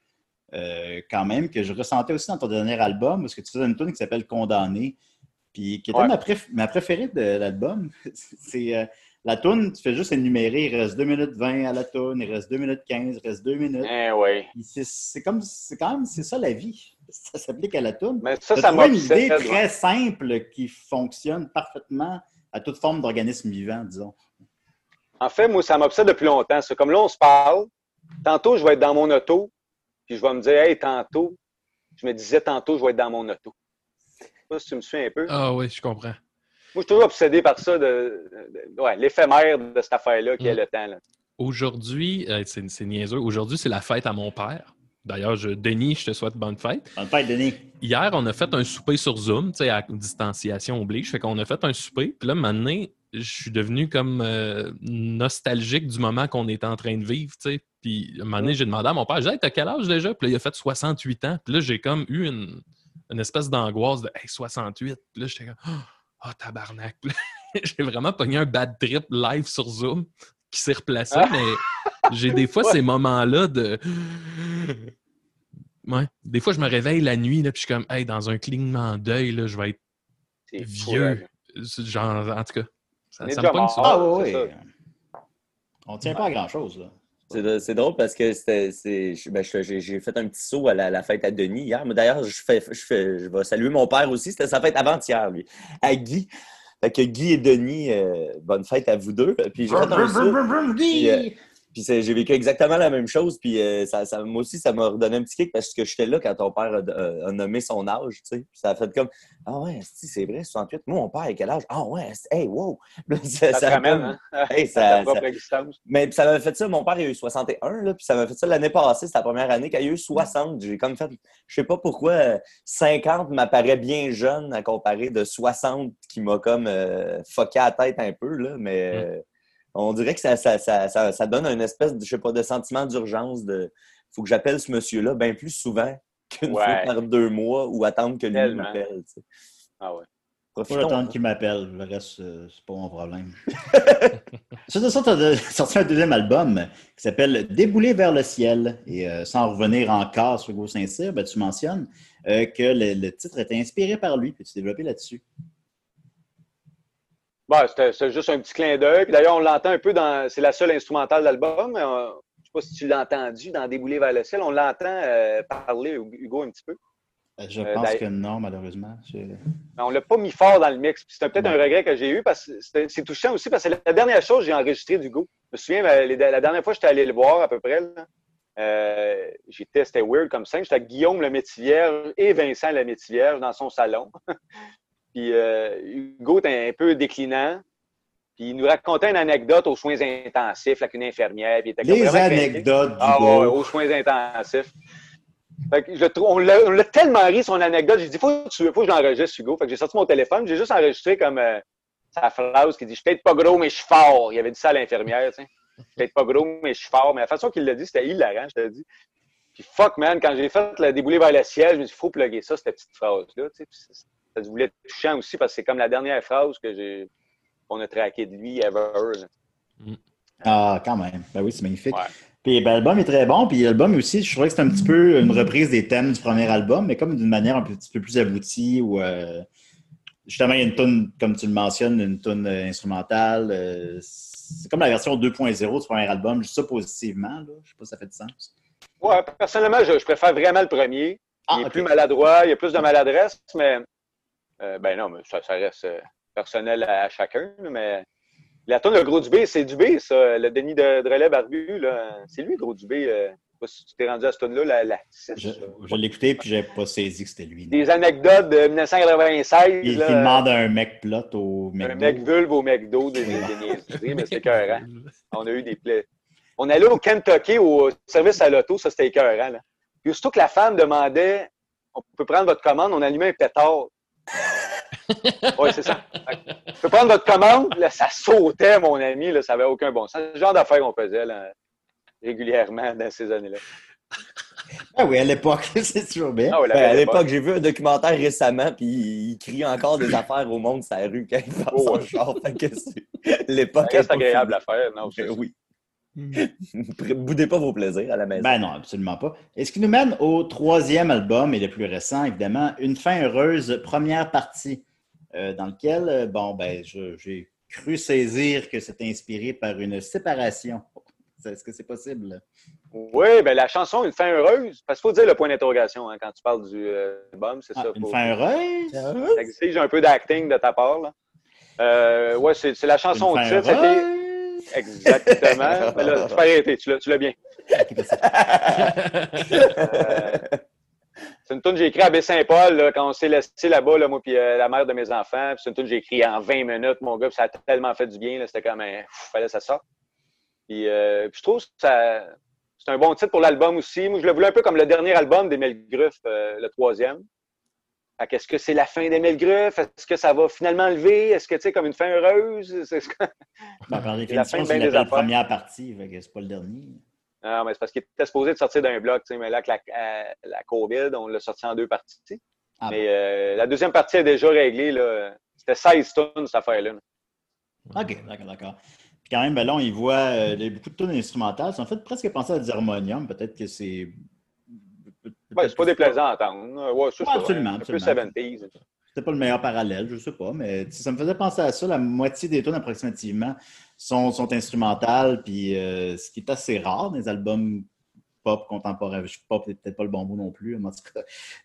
euh, quand même, que je ressentais aussi dans ton dernier album, parce que tu faisais une tune qui s'appelle Condamné, puis qui était Ouais. ma, préf- ma préférée de l'album. C'est la tune, tu fais juste énumérer, il reste 2 minutes 20 à la tune, il reste 2 minutes 15, il reste 2 minutes. Eh oui. C'est comme, c'est quand même, c'est ça la vie. Ça s'applique à la tune. Mais ça, ça m'a une idée très simple qui fonctionne parfaitement à toute forme d'organisme vivant, disons. En fait, moi, ça m'obsède depuis longtemps. C'est comme là, on se parle. Tantôt, je vais être dans mon auto, puis je vais me dire, hey, tantôt, je me disais tantôt, je vais être dans mon auto. Je sais pas si tu me suis un peu. Ah oui, je comprends. Moi, je suis toujours obsédé par ça, de, de- ouais, l'éphémère de cette affaire-là qui est Mm. le temps. Là. Aujourd'hui, euh, c'est c'est niaiseux. Aujourd'hui, c'est la fête à mon père. D'ailleurs, je- Denis, je te souhaite bonne fête. Bonne fête, Denis. Hier, on a fait un souper sur Zoom, tu sais, à distanciation oblige. Fait qu'on a fait un souper. Puis là, maintenant, je suis devenu comme euh, nostalgique du moment qu'on était en train de vivre, tu sais. Puis à un moment donné, j'ai demandé à mon père, j'ai dit, Hey, t'as quel âge déjà? Puis là, il a fait 68 ans. Puis là, j'ai comme eu une, une espèce d'angoisse de, hey, 68. Puis là, j'étais comme, oh, tabarnak. Puis là, j'ai vraiment pogné un bad trip live sur Zoom qui s'est replacé, Ah! mais j'ai des fois Ouais. ces moments-là de. Ouais. Des fois, je me réveille la nuit, là, puis je suis comme, hey, dans un clignement d'œil, là, je vais être vieux. là. Genre, en tout cas, ça, ça me pogne ça. Ah Ah, oui, oui. On tient pas à grand-chose, là. C'est drôle parce que ben, j'ai j'ai fait un petit saut à la, la fête à Denis hier. Mais d'ailleurs, je, fais, je, fais, je vais saluer mon père aussi. C'était sa fête avant-hier, lui, à Guy. Fait que Guy et Denis, euh, bonne fête à vous deux. Puis j'ai fait un saut. Puis, euh, Puis c'est- j'ai vécu exactement la même chose. Puis euh, ça, ça- moi aussi, ça m'a redonné un petit kick parce que j'étais là quand ton père a, a- a nommé son âge. Tu sais. Puis ça a fait comme Ah ouais, c'est vrai, 68. Moi, mon père, à quel âge? Ah ouais, hey, wow! Ça, Ça comme- hein? Hey, ça- mais ça m'avait fait ça, mon père il a eu 61, là, puis ça m'a fait ça l'année passée, c'était la première année qu'il a eu 60. J'ai comme fait, je sais pas pourquoi, euh, 50 m'apparaît bien jeune à comparer de 60 qui m'a comme euh, à la tête un peu, là, mais euh, on dirait que ça, ça, ça, ça, ça donne une espèce de, je sais pas, de sentiment d'urgence de faut que j'appelle ce monsieur-là bien plus souvent qu'une Ouais. fois par deux mois ou attendre que lui m'appelle. tu sais. Ah ouais. Faut Profitons. attendre qu'il m'appelle. Le reste, euh, c'est pas mon problème. Suite de ça, tu as sorti un deuxième album qui s'appelle Débouler vers le ciel. Et euh, sans revenir encore sur Hugo Saint-Cyr, ben, tu mentionnes euh, que le, le titre était inspiré par lui. Peux-tu développer là-dessus? Bon, c'était c'était juste un petit clin d'œil. D'ailleurs, on l'entend un peu dans. C'est la seule instrumentale de l'album. je sais pas si tu l'as entendu dans Débouler vers le ciel. On l'entend euh, parler, Hugo, un petit peu. Euh, Je Euh, pense que non, malheureusement. On l'a pas mis fort dans le mix. C'était peut-être Ouais. un regret que j'ai eu parce que c'est touchant aussi parce que la dernière chose que j'ai enregistrée d'Hugo. Je me souviens, la dernière fois que j'étais allé le voir à peu près, euh, j'étais, c'était weird comme ça. J'étais avec Guillaume le Métivierge et Vincent le Métivierge dans son salon. Puis euh, Hugo était un peu déclinant. Puis il nous racontait une anecdote aux soins intensifs avec une infirmière. Puis il était comme Les anecdotes Ah d'Hugo. ouais, aux soins intensifs. Fait que je on l'a tellement ri, son anecdote. J'ai dit, faut, faut que je l'enregistre, Hugo. Fait que j'ai sorti mon téléphone, j'ai juste enregistré comme euh, sa phrase qui dit Je suis peut-être pas gros, mais je suis fort. Il avait dit ça à l'infirmière, tu sais. Je suis peut-être pas gros, mais je suis fort. Mais la façon qu'il l'a dit, c'était hilarant, je te dis. Puis fuck, man, quand j'ai fait le déboulé vers le ciel, je me suis dit, faut plugger ça, cette petite phrase-là. Tu sais. Ça, se voulait touchant aussi parce que c'est comme la dernière phrase que j'ai qu'on a traqué de lui ever. là. Ah, quand même. Ben oui, c'est magnifique. Ouais. Puis ben, l'album est très bon. Puis l'album aussi, je trouvais que c'est un petit peu une reprise des thèmes du premier album, mais comme d'une manière un petit peu plus aboutie où euh, justement il y a une tune, comme tu le mentionnes, une tune euh, instrumentale. euh, c'est comme la version 2.0 du premier album, juste ça positivement. Là. Je sais pas si ça fait du sens. Ouais, personnellement, je, je préfère vraiment le premier. Ah, il est plus maladroit, il y a plus de maladresse, mais euh, ben non, mais ça, ça reste euh, personnel à, à chacun. Mais la tourne, le gros Dubé, c'est Dubé, ça, le Denis de, de relais barbu, là. C'est lui, gros Dubé. euh, pas si tu t'es rendu à ce tourne-là, la, Je, l'ai écouté puis j'avais pas saisi que c'était lui. non. Des anecdotes de 1996. Il, demande à un mec plot au un McDo. mec vulve au McDo, des, des, mais c'est écœurant. On a eu des plaies. On allait au Kentucky au service à l'auto, ça c'était écœurant. Là. Puis surtout que la femme demandait On peut prendre votre commande, on allumait un pétard. Oui, c'est ça. On peut prendre votre commande, là, ça sautait, mon ami, là, ça n'avait aucun bon sens. C'est le genre d'affaires qu'on faisait là, régulièrement dans ces années-là. Ah oui, à l'époque, c'est toujours bien. Ah Ben, à l'époque, j'ai vu un documentaire récemment, puis il crie encore des affaires au monde la rue quand il passe Oh, en ouais. char. Que c'est- l'époque Ça reste est pas agréable à faire. Non, c'est Ben oui. Boudez pas vos plaisirs à la maison. Ben non, absolument pas. Et ce qui nous mène au troisième album et le plus récent, évidemment, Une fin heureuse, première partie, euh, dans lequel, euh, bon, ben, j'ai cru saisir que c'était inspiré par une séparation. Est-ce que c'est possible? Oui, ben la chanson Une fin heureuse, parce qu'il faut dire le point d'interrogation hein, quand tu parles du euh, album, c'est Ah, ça. une faut- fin heureuse? Ça exige un peu d'acting de ta part. Là. Euh, ouais, c'est la chanson au titre. c'était-? Exactement. Mais là, tu peux arrêter, tu l'as bien. Euh, c'est une tune que j'ai écrite à Baie-Saint-Paul quand on s'est laissé là-bas, là, moi puis euh, la mère de mes enfants. C'est une tune que j'ai écrite en 20 minutes, mon gars, puis ça a tellement fait du bien. C'était comme un. Pff, fallait que ça sorte. Puis, euh, puis je trouve que ça, c'est un bon titre pour l'album aussi. Moi, je le voulais un peu comme le dernier album d'Emile Gruff, le troisième. Qu'Est-ce que c'est la fin d'Emile Gruff? Est-ce que ça va finalement lever? Est-ce que, tu sais, comme une fin heureuse? C'est- Ben, par la définition, fin c'est la première partie, c'est pas le dernier. Non, mais c'est parce qu'il était supposé de sortir d'un bloc, mais là, avec la, euh, la COVID, on l'a sorti en deux parties. Ah mais euh, la deuxième partie est déjà réglée. C'était 16 tonnes, cette affaire-là. là. OK, d'accord, d'accord. Puis quand même, ben là, on y voit euh, beaucoup de tunes instrumentales. Ça en fait presque penser à des harmoniums. Peut-être que c'est Ouais, c'est pas déplaisant à entendre. Ouais, Ouais, absolument, Un peu absolument. 70s. C'était pas le meilleur parallèle, je sais pas, mais ça me faisait penser à ça. La moitié des tunes approximativement sont, sont instrumentales, puis euh, ce qui est assez rare dans les albums pop contemporains. Je pop, c'est peut-être pas le bon mot non plus, mais en tout cas.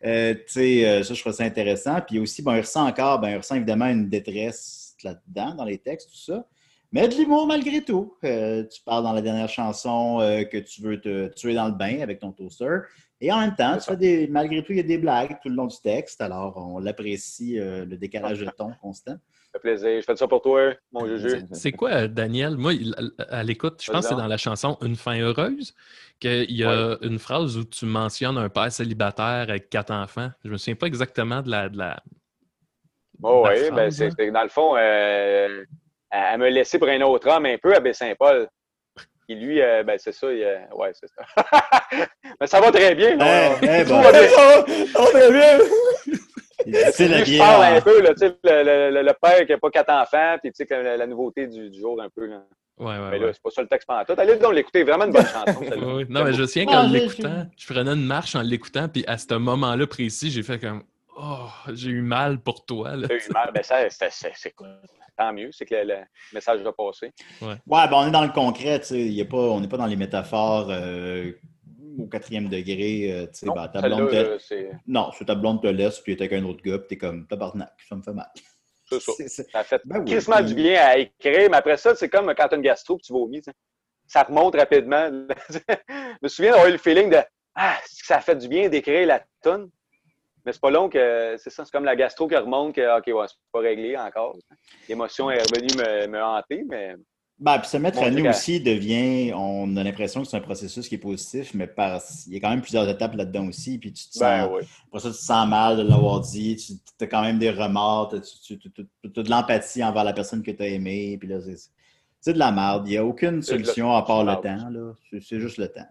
Euh, tu sais, euh, ça, je trouve ça intéressant. Puis aussi, ben, il ressent encore, ben, il ressent évidemment une détresse là-dedans, dans les textes, tout ça. Mais de l'humour malgré tout. Euh, tu parles dans la dernière chanson euh, que tu veux te tuer dans le bain avec ton toaster. Et en même temps, tu fais des, malgré tout, il y a des blagues tout le long du texte. Alors, on l'apprécie, euh, le décalage de ton constant. Ça fait plaisir. Je fais ça pour toi, mon Juju. C'est quoi, Daniel? Moi, à l'écoute, je pense que c'est dans la chanson Une fin heureuse qu'il y a une phrase où tu mentionnes un père célibataire avec quatre enfants. Je me souviens pas exactement de la. De la... Oh, la oui, ben, phrase, c'est dans le fond, euh, elle elle me laissait pour un autre homme un peu à Baie-Saint-Paul. Et lui, euh, ben, c'est ça. Il, euh, ouais, c'est ça. Mais ça va très bien. là. Eh, eh, Tout bon. va bien. Très bien! C'est la je parle un peu, là, tu sais, le, le- le- père qui n'a pas quatre enfants, puis tu sais, que la, la nouveauté du, du jour un peu. Là. Ouais, ouais, Mais là, ouais. c'est pas ça le texte pendant tout. Allez donc l'écouter, vraiment une bonne chanson. celle-là. Non, mais je me souviens Ah, qu'en j'ai- l'écoutant, je prenais une marche en l'écoutant, puis à ce moment-là précis, j'ai fait comme Oh, j'ai eu mal pour toi. Là. T'as eu mal, ben ça, c'est- cool. Tant mieux, c'est que le, le message va passer. Ouais, ben, on est dans le concret, tu sais. il y a pas, on n'est pas dans les métaphores euh, au quatrième degré. euh, tu sais, Non, ben, ta blonde te- Non, c'est ta blonde te laisse, puis t'es avec un autre gars, puis t'es comme tabarnak, ça me fait mal. c'est ça. C'est- Ça a fait Ben oui. du bien à écrire, mais après ça, c'est comme quand tu as une gastro et tu vomis. tu sais. Ça remonte rapidement. je me souviens d'avoir eu le feeling de Ah, que ça fait du bien d'écrire la tonne. Mais c'est pas long que c'est ça, c'est comme la gastro qui remonte que OK, ouais, c'est pas réglé encore. L'émotion est revenue me, me hanter, mais Ben, puis se mettre Bon, à nu c'est aussi devient, on a l'impression que c'est un processus qui est positif, mais par, il y a quand même plusieurs étapes là-dedans aussi, puis tu te sens, ben oui. après ça, tu te sens mal de l'avoir dit, tu as quand même des remords, tu as de l'empathie envers la personne que tu as aimée, puis là, c'est de la merde. Il n'y a aucune solution à part le temps, là. C'est- juste le temps.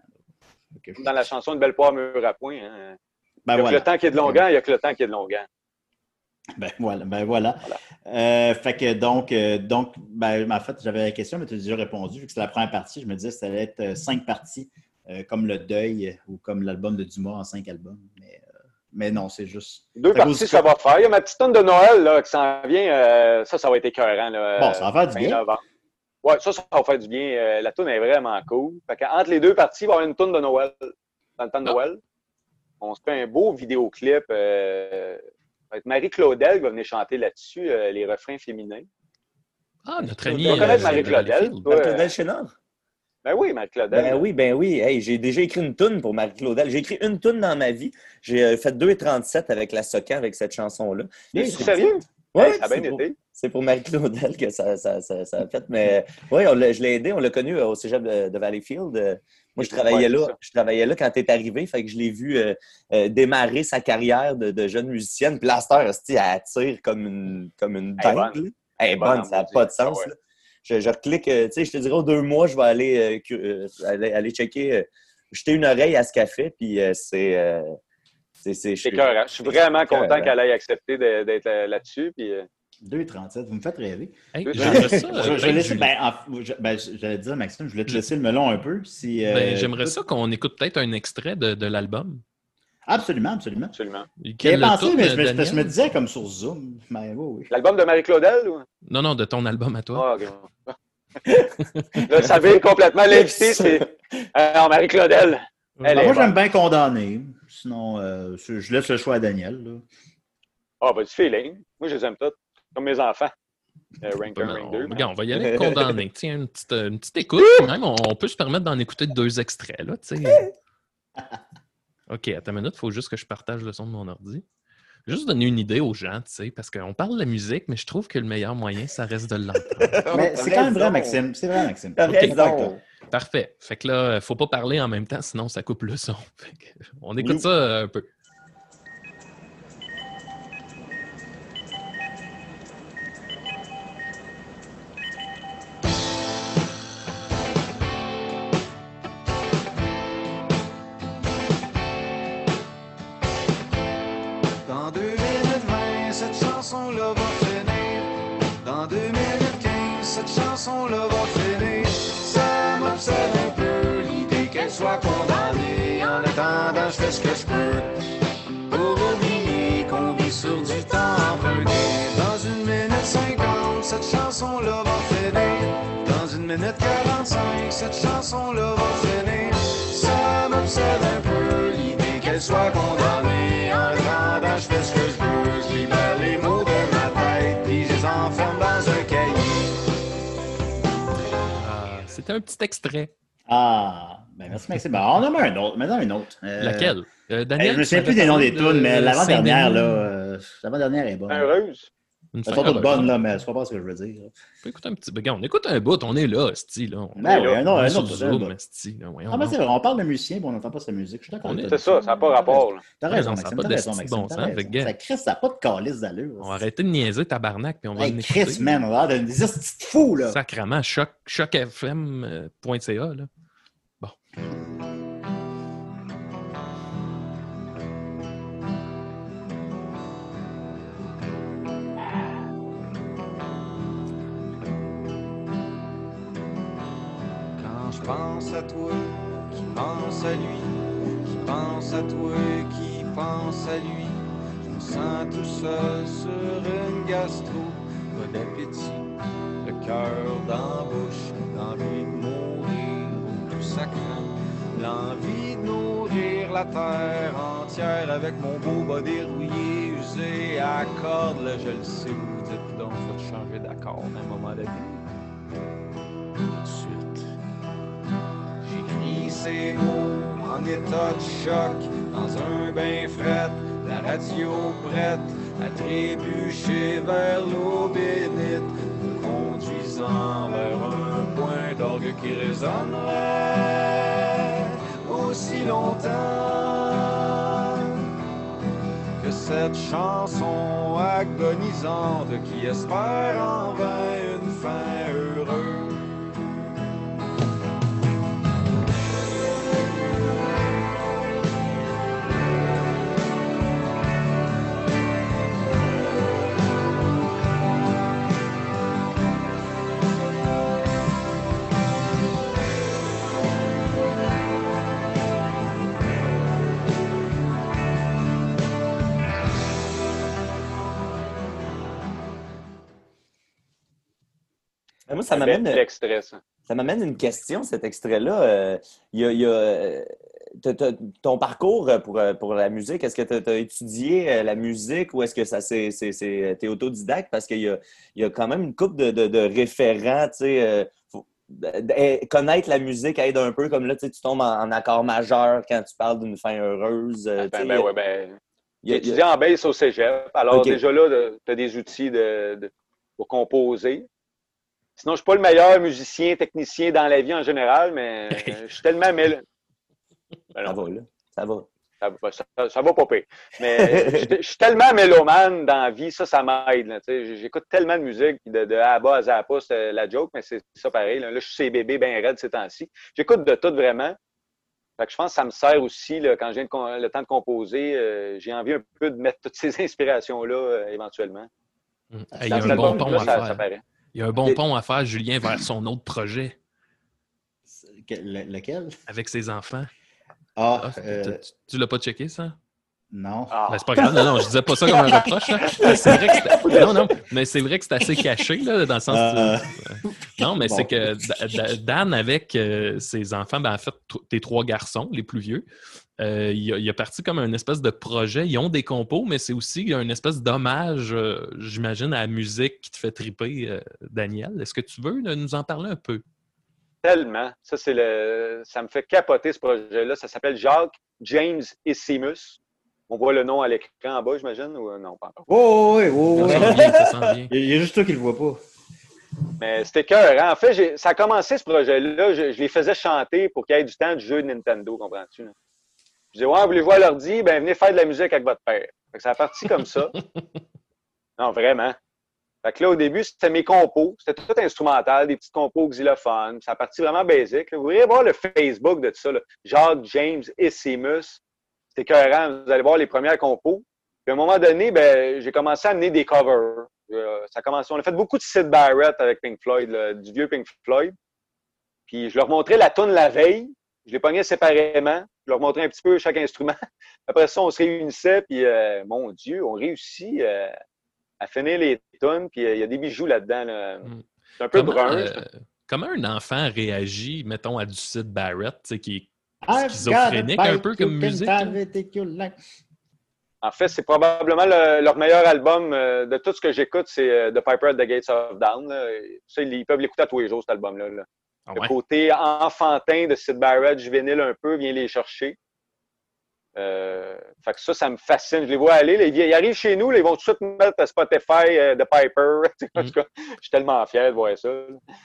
je- Dans la chanson de Belle Poire mur à point, hein. Ben il y a que le temps qui est de longueur, il y a que le temps qui est de longueur. Ben voilà, ben voilà. Euh, fait que donc, euh, donc ben, en fait, j'avais la question, mais tu as déjà répondu. Vu que c'était la première partie, je me disais que ça allait être euh, cinq parties, comme Le Deuil ou comme l'album de Dumas en cinq albums. Mais, mais non, c'est juste. Deux C'est cause parties, ça va faire. Il y a ma petite tonne de Noël là, qui s'en vient. ça, ça va être écœurant. Là, Bon, ça va faire du bien. novembre. Ouais, ça, ça va faire du bien. La toune est vraiment cool. Fait que, entre les deux parties, il va y avoir une toune de Noël. Dans le temps de Ah. Noël. On se fait un beau vidéoclip. Euh, ça va être Marie-Claudel qui va venir chanter là-dessus euh, les refrains féminins. Ah, notre Tu ami. dois connaître euh, Marie-Claudel. Valleyfield. toi, euh, Marie-Claudel Chénard? Ben oui, Marie-Claudel. Ben oui, ben oui. Hey, j'ai déjà écrit une toune pour Marie-Claudel. J'ai écrit une toune dans ma vie. J'ai euh, fait 2,37 avec la Soca avec cette chanson-là. C'est- sérieux? Ouais, Hey, ça a bien été. C'est pour Marie-Claudel que ça, ça, ça, ça a fait. Mais oui, je l'ai aidé. On l'a connu euh, au cégep de, de Valleyfield. Euh, Moi, je travaillais là. Je travaillais là quand tu es arrivé. Fait que je l'ai vu euh, euh, démarrer sa carrière de, de jeune musicienne. Hostie, elle attire comme une, comme une Elle dingue. bonne. ça n'a pas de sens. Ah ouais. Je, je reclique, euh, tu sais, je te dirais, aux deux mois, je vais aller, aller, aller checker, jeter une oreille à ce qu'elle fait. Puis c'est. c'est- je suis- vraiment content qu'elle ait accepté d'être là-dessus. Puis, 2,37, vous me faites rêver. Hey, Je- J'aimerais ça. Je, euh, je ben, en- je- ben, j'allais te dire, Maxime, je voulais te laisser le melon un peu. Si, euh, Ben, J'aimerais ça qu'on écoute peut-être un extrait de, de l'album. Absolument, absolument. absolument. J'y ai Quel pensé, mais je me, je me disais comme sur Zoom. Mais oui, oui. L'album de Marie-Claudel? Ou... Non, non, de ton album à toi. Ah, ok. Là, ça vire complètement l'invité, c'est euh, Marie-Claudel. Elle Ben, moi, j'aime bien condamner. Sinon, euh, je laisse le choix à Daniel. Ah, ben, du feeling. Moi, je les aime tous. Comme mes enfants. Euh, rank 1, Ben, rank on, 2. regarde, on va y aller condamné. Tiens, une petite, une petite écoute. Même, on, on peut se permettre d'en écouter deux extraits. Là, tu sais. OK, attends une minute. Il faut juste que je partage le son de mon ordi. Juste donner une idée aux gens, tu sais, parce qu'on parle de la musique, mais je trouve que le meilleur moyen, ça reste de l'entendre. Mais c'est quand même vrai. Maxime. C'est vrai, Maxime. T'as Ok, d'accord. raison. Parfait. Fait que là, faut pas parler en même temps, sinon ça coupe le son. Fait que on écoute ça euh, un peu. Ça m'obsède un peu l'idée qu'elle soit condamnée En attendant, je fais ce que je peux pour oublier qu'on vit sur du temps emprunté. Dans une minute cinquante, cette chanson-là va finir. Dans une minute quarante-cinq, cette chanson-là va finir. Ça m'obsède un peu l'idée qu'elle soit condamnée. En attendant, je fais ce que je veux. C'était un petit extrait. Ah, ben merci Maxime. Ben, on en a un autre. Maintenant un autre. Euh, Laquelle? Euh, hey, Daniel, je me souviens plus des noms des tunes, mais de l'avant-dernière, là, euh, l'avant-dernière est bonne. Heureuse. Une Elles sont toutes bonnes, là, mais tu comprends ce que je veux dire. On peut écouter un petit... Regarde, on écoute un bout, on est là, sti, là. On Ben est oui, là. un autre, On un Zoom, un autre. sti, là, voyons Ah, mais donc. c'est vrai, on parle de musicien, mais on n'entend pas sa musique. Je suis d'accord On. C'est ça, ça n'a pas rapport. là. T'as raison, Maxime. pas T'as de raison, Maxime. Ça Chris, ça n'a pas de calice d'allure. On va arrêter de niaiser tabarnak, puis on va l'écouter. Chris, man, on a l'air d'un fous, là. Sacrement, choc, chocfm.ca, là. Bon. Pense à toi, qui pense à lui, qui pense à toi, qui pense à lui, je me sens tout seul sur une gastro, pas d'appétit, le cœur dans la bouche, l'envie de mourir, tout sacrant, l'envie de nourrir la terre entière avec mon beau bas dérouillé, usé à cordes, là je le sais, vous dites donc, faut changer d'accord un moment donné. J'écris ces mots en état de choc dans un bain fret, la radio prête à trébucher vers l'eau bénite, me conduisant vers un point d'orgue qui résonnerait aussi longtemps que cette chanson agonisante qui espère en vain Moi, ça m'amène. extrait, ça. M'amène une question, cet extrait-là. Euh, y a, il y a, euh, ton parcours euh, pour, euh, pour la musique, est-ce que tu as, étudié euh, la musique ou est-ce que ça c'est, t'es autodidacte? Parce qu'il y a, y a quand même une couple de, de, de référents, tu sais. euh, faut- d- connaître la musique aide un peu, comme là, tu tombes en, en accord majeur quand tu parles d'une fin heureuse. euh, Ben, ben, ouais, ben, J'ai a- étudié en bass au cégep. Alors, déjà là, tu as des outils de, de- pour composer. Sinon, je suis pas le meilleur musicien, technicien dans la vie en général, mais euh, je suis tellement. Ben Ça va, là. Ça va. ça, va- ça- ça va pas pire. Mais je je suis tellement mélomane dans la vie, ça, ça m'aide. là, tu sais. J'écoute tellement de musique, de, de A à bas à Z à pas, c'est la joke, mais c'est ça pareil. Là, Là, je suis ces bébés bien raides ces temps-ci. J'écoute de tout vraiment. Fait que je pense que ça me sert aussi là, quand j'ai le, temps de composer. euh, j'ai envie un peu de mettre toutes ces inspirations-là euh, éventuellement. Hey, Il y a un bon à ça, ça paraît. Il y a un bon pont à faire, Julien, vers son autre projet Que- le- lequel? avec ses enfants. Ah, Ah, euh, tu- l'as pas checké, ça? non. Ah. Ben, c'est pas grave, non, non, je disais pas ça comme un reproche. C'est vrai que non, non, mais c'est vrai que c'est assez caché, là, dans le sens Euh, Non, mais Bon. c'est que Da- Da- Dan, avec euh, ses enfants, ben, en fait, tes trois garçons, les plus vieux, euh, il, a, il a parti comme un espèce de projet. Ils ont des compos, mais c'est aussi une espèce d'hommage, euh, j'imagine, à la musique qui te fait triper, euh, Daniel. Est-ce que tu veux là, nous en parler un peu? Tellement. Ça, c'est le. Ça me fait capoter ce projet-là. Ça s'appelle Jacques James Essimus. On voit le nom à l'écran en bas, j'imagine, ou non, pas encore. Oh, oui, oui, oui. sent bien, ça sent bien. Il y a juste toi qui le vois pas. Mais c'était cœur. En fait, ça a commencé ce projet-là. Je, je les faisais chanter pour qu'il y ait du temps de jeu de Nintendo, comprends-tu? Je disais, ouais, voulez-vous à l'ordi? Ben, venez faire de la musique avec votre père. Fait que ça a parti comme ça. non, vraiment. Fait que là, au début, c'était mes compos. C'était tout instrumental, des petites compos xylophones. Ça a parti vraiment basique. Vous pourriez voir le Facebook de tout ça. Là. Jacques James Essimus. C'était cohérent. Vous allez voir les premières compos. Puis à un moment donné, ben, j'ai commencé à amener des covers. Euh, ça a commencé, on a fait beaucoup de Sid Barrett avec Pink Floyd, là, du vieux Pink Floyd. Puis je leur montrais la tune la veille. Je les pognais séparément. Je leur montrais un petit peu chaque instrument. Après ça, on se réunissait, puis euh, mon Dieu, on réussit euh, à finir les tonnes, puis euh, il y a des bijoux là-dedans. là. Mm. C'est un peu Comment, brun. euh, comment un enfant réagit, mettons, à du Sid Barrett, tu sais, qui est schizophrénique un peu you comme musique? En fait, c'est probablement le- leur meilleur album. euh, de tout ce que j'écoute, c'est euh, The Piper at the Gates of là. Ça, ils, ils peuvent l'écouter à tous les jours, cet album-là. là. Ah Le côté enfantin de Sid Barrett, juvénile un peu, vient les chercher. Euh, fait que ça, ça me fascine. Je les vois aller. là, ils, arrivent chez nous, là, ils vont tout de suite mettre à Spotify euh, de Piper. en tout cas, je suis tellement fier de voir ça.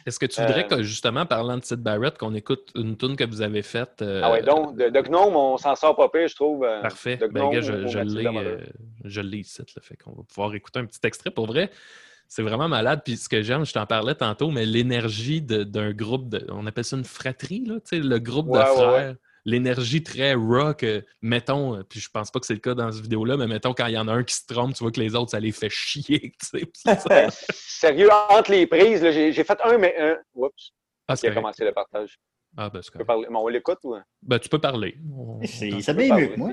Est-ce que tu voudrais Euh, que, justement, parlant de Sid Barrett, qu'on écoute une tune que vous avez faite? Ah ouais, donc, de, de Gnome, on s'en sort pas pire, je trouve. Parfait. De Ben, Gnome gars, je, je l'ai, ici, fait qu'on va pouvoir écouter un petit extrait. Pour vrai, c'est vraiment malade. Puis ce que j'aime, je t'en parlais tantôt, mais l'énergie de- d'un groupe, de, on appelle ça une fratrie, là, tu sais, le groupe Ouais, de ouais, frères. L'énergie très rock, euh, mettons, euh, puis je pense pas que c'est le cas dans cette vidéo-là, mais mettons, quand il y en a un qui se trompe, tu vois que les autres, ça les fait chier, tu sais. puis ça- sérieux, entre les prises, là, j'ai fait un, mais un. Oups, Ah, qui c'est a commencé le partage. Ah, ben, c'est Tu peux correct. parler. Bon, on l'écoute ou? Ben, tu peux parler. On- C'est- on- Ça bien mieux que moi.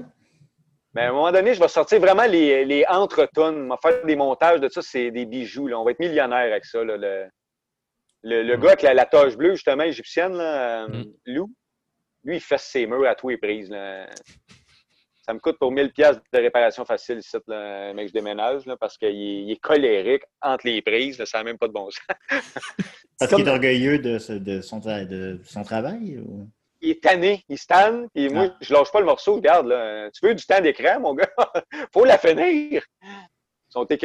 Mais à un moment donné, je vais sortir vraiment les, les entre-tonnes. On va faire des montages de ça, c'est des bijoux. Là. On va être millionnaire avec ça. là. Le, le, le gars avec la, la toge bleue, justement, égyptienne, là, euh, Mm. Lou, lui, il fait ses murs à tous les prises. là. Ça me coûte pour 1000 pièces de réparation facile ici, là, mec, je déménage, là, parce qu'il est, il est colérique entre les prises. Là, ça n'a même pas de bon sens. Parce qu'il est orgueilleux de, ce- de son, de son travail? ou- il est tanné, il se tanne, et moi, Ah. je lâche pas le morceau. Regarde, là, tu veux du temps d'écran, mon gars? faut la finir!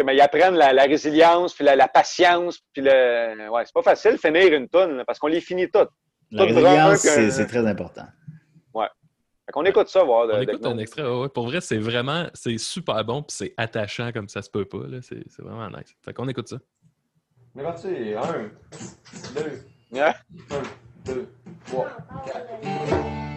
Mais ils apprennent la, la résilience, puis la, la patience, puis le... Ouais, c'est pas facile de finir une tonne, parce qu'on les finit toutes. La résilience, c'est très important. Fait qu'on écoute ça, voir. de- On de écoute un extrait. ouais, ouais. Pour vrai, c'est vraiment, c'est super bon, puis c'est attachant comme ça se peut pas. là. C'est c'est vraiment nice. Fait qu'on écoute ça. On est parti. Un, deux, Ouais. un, trois, quatre.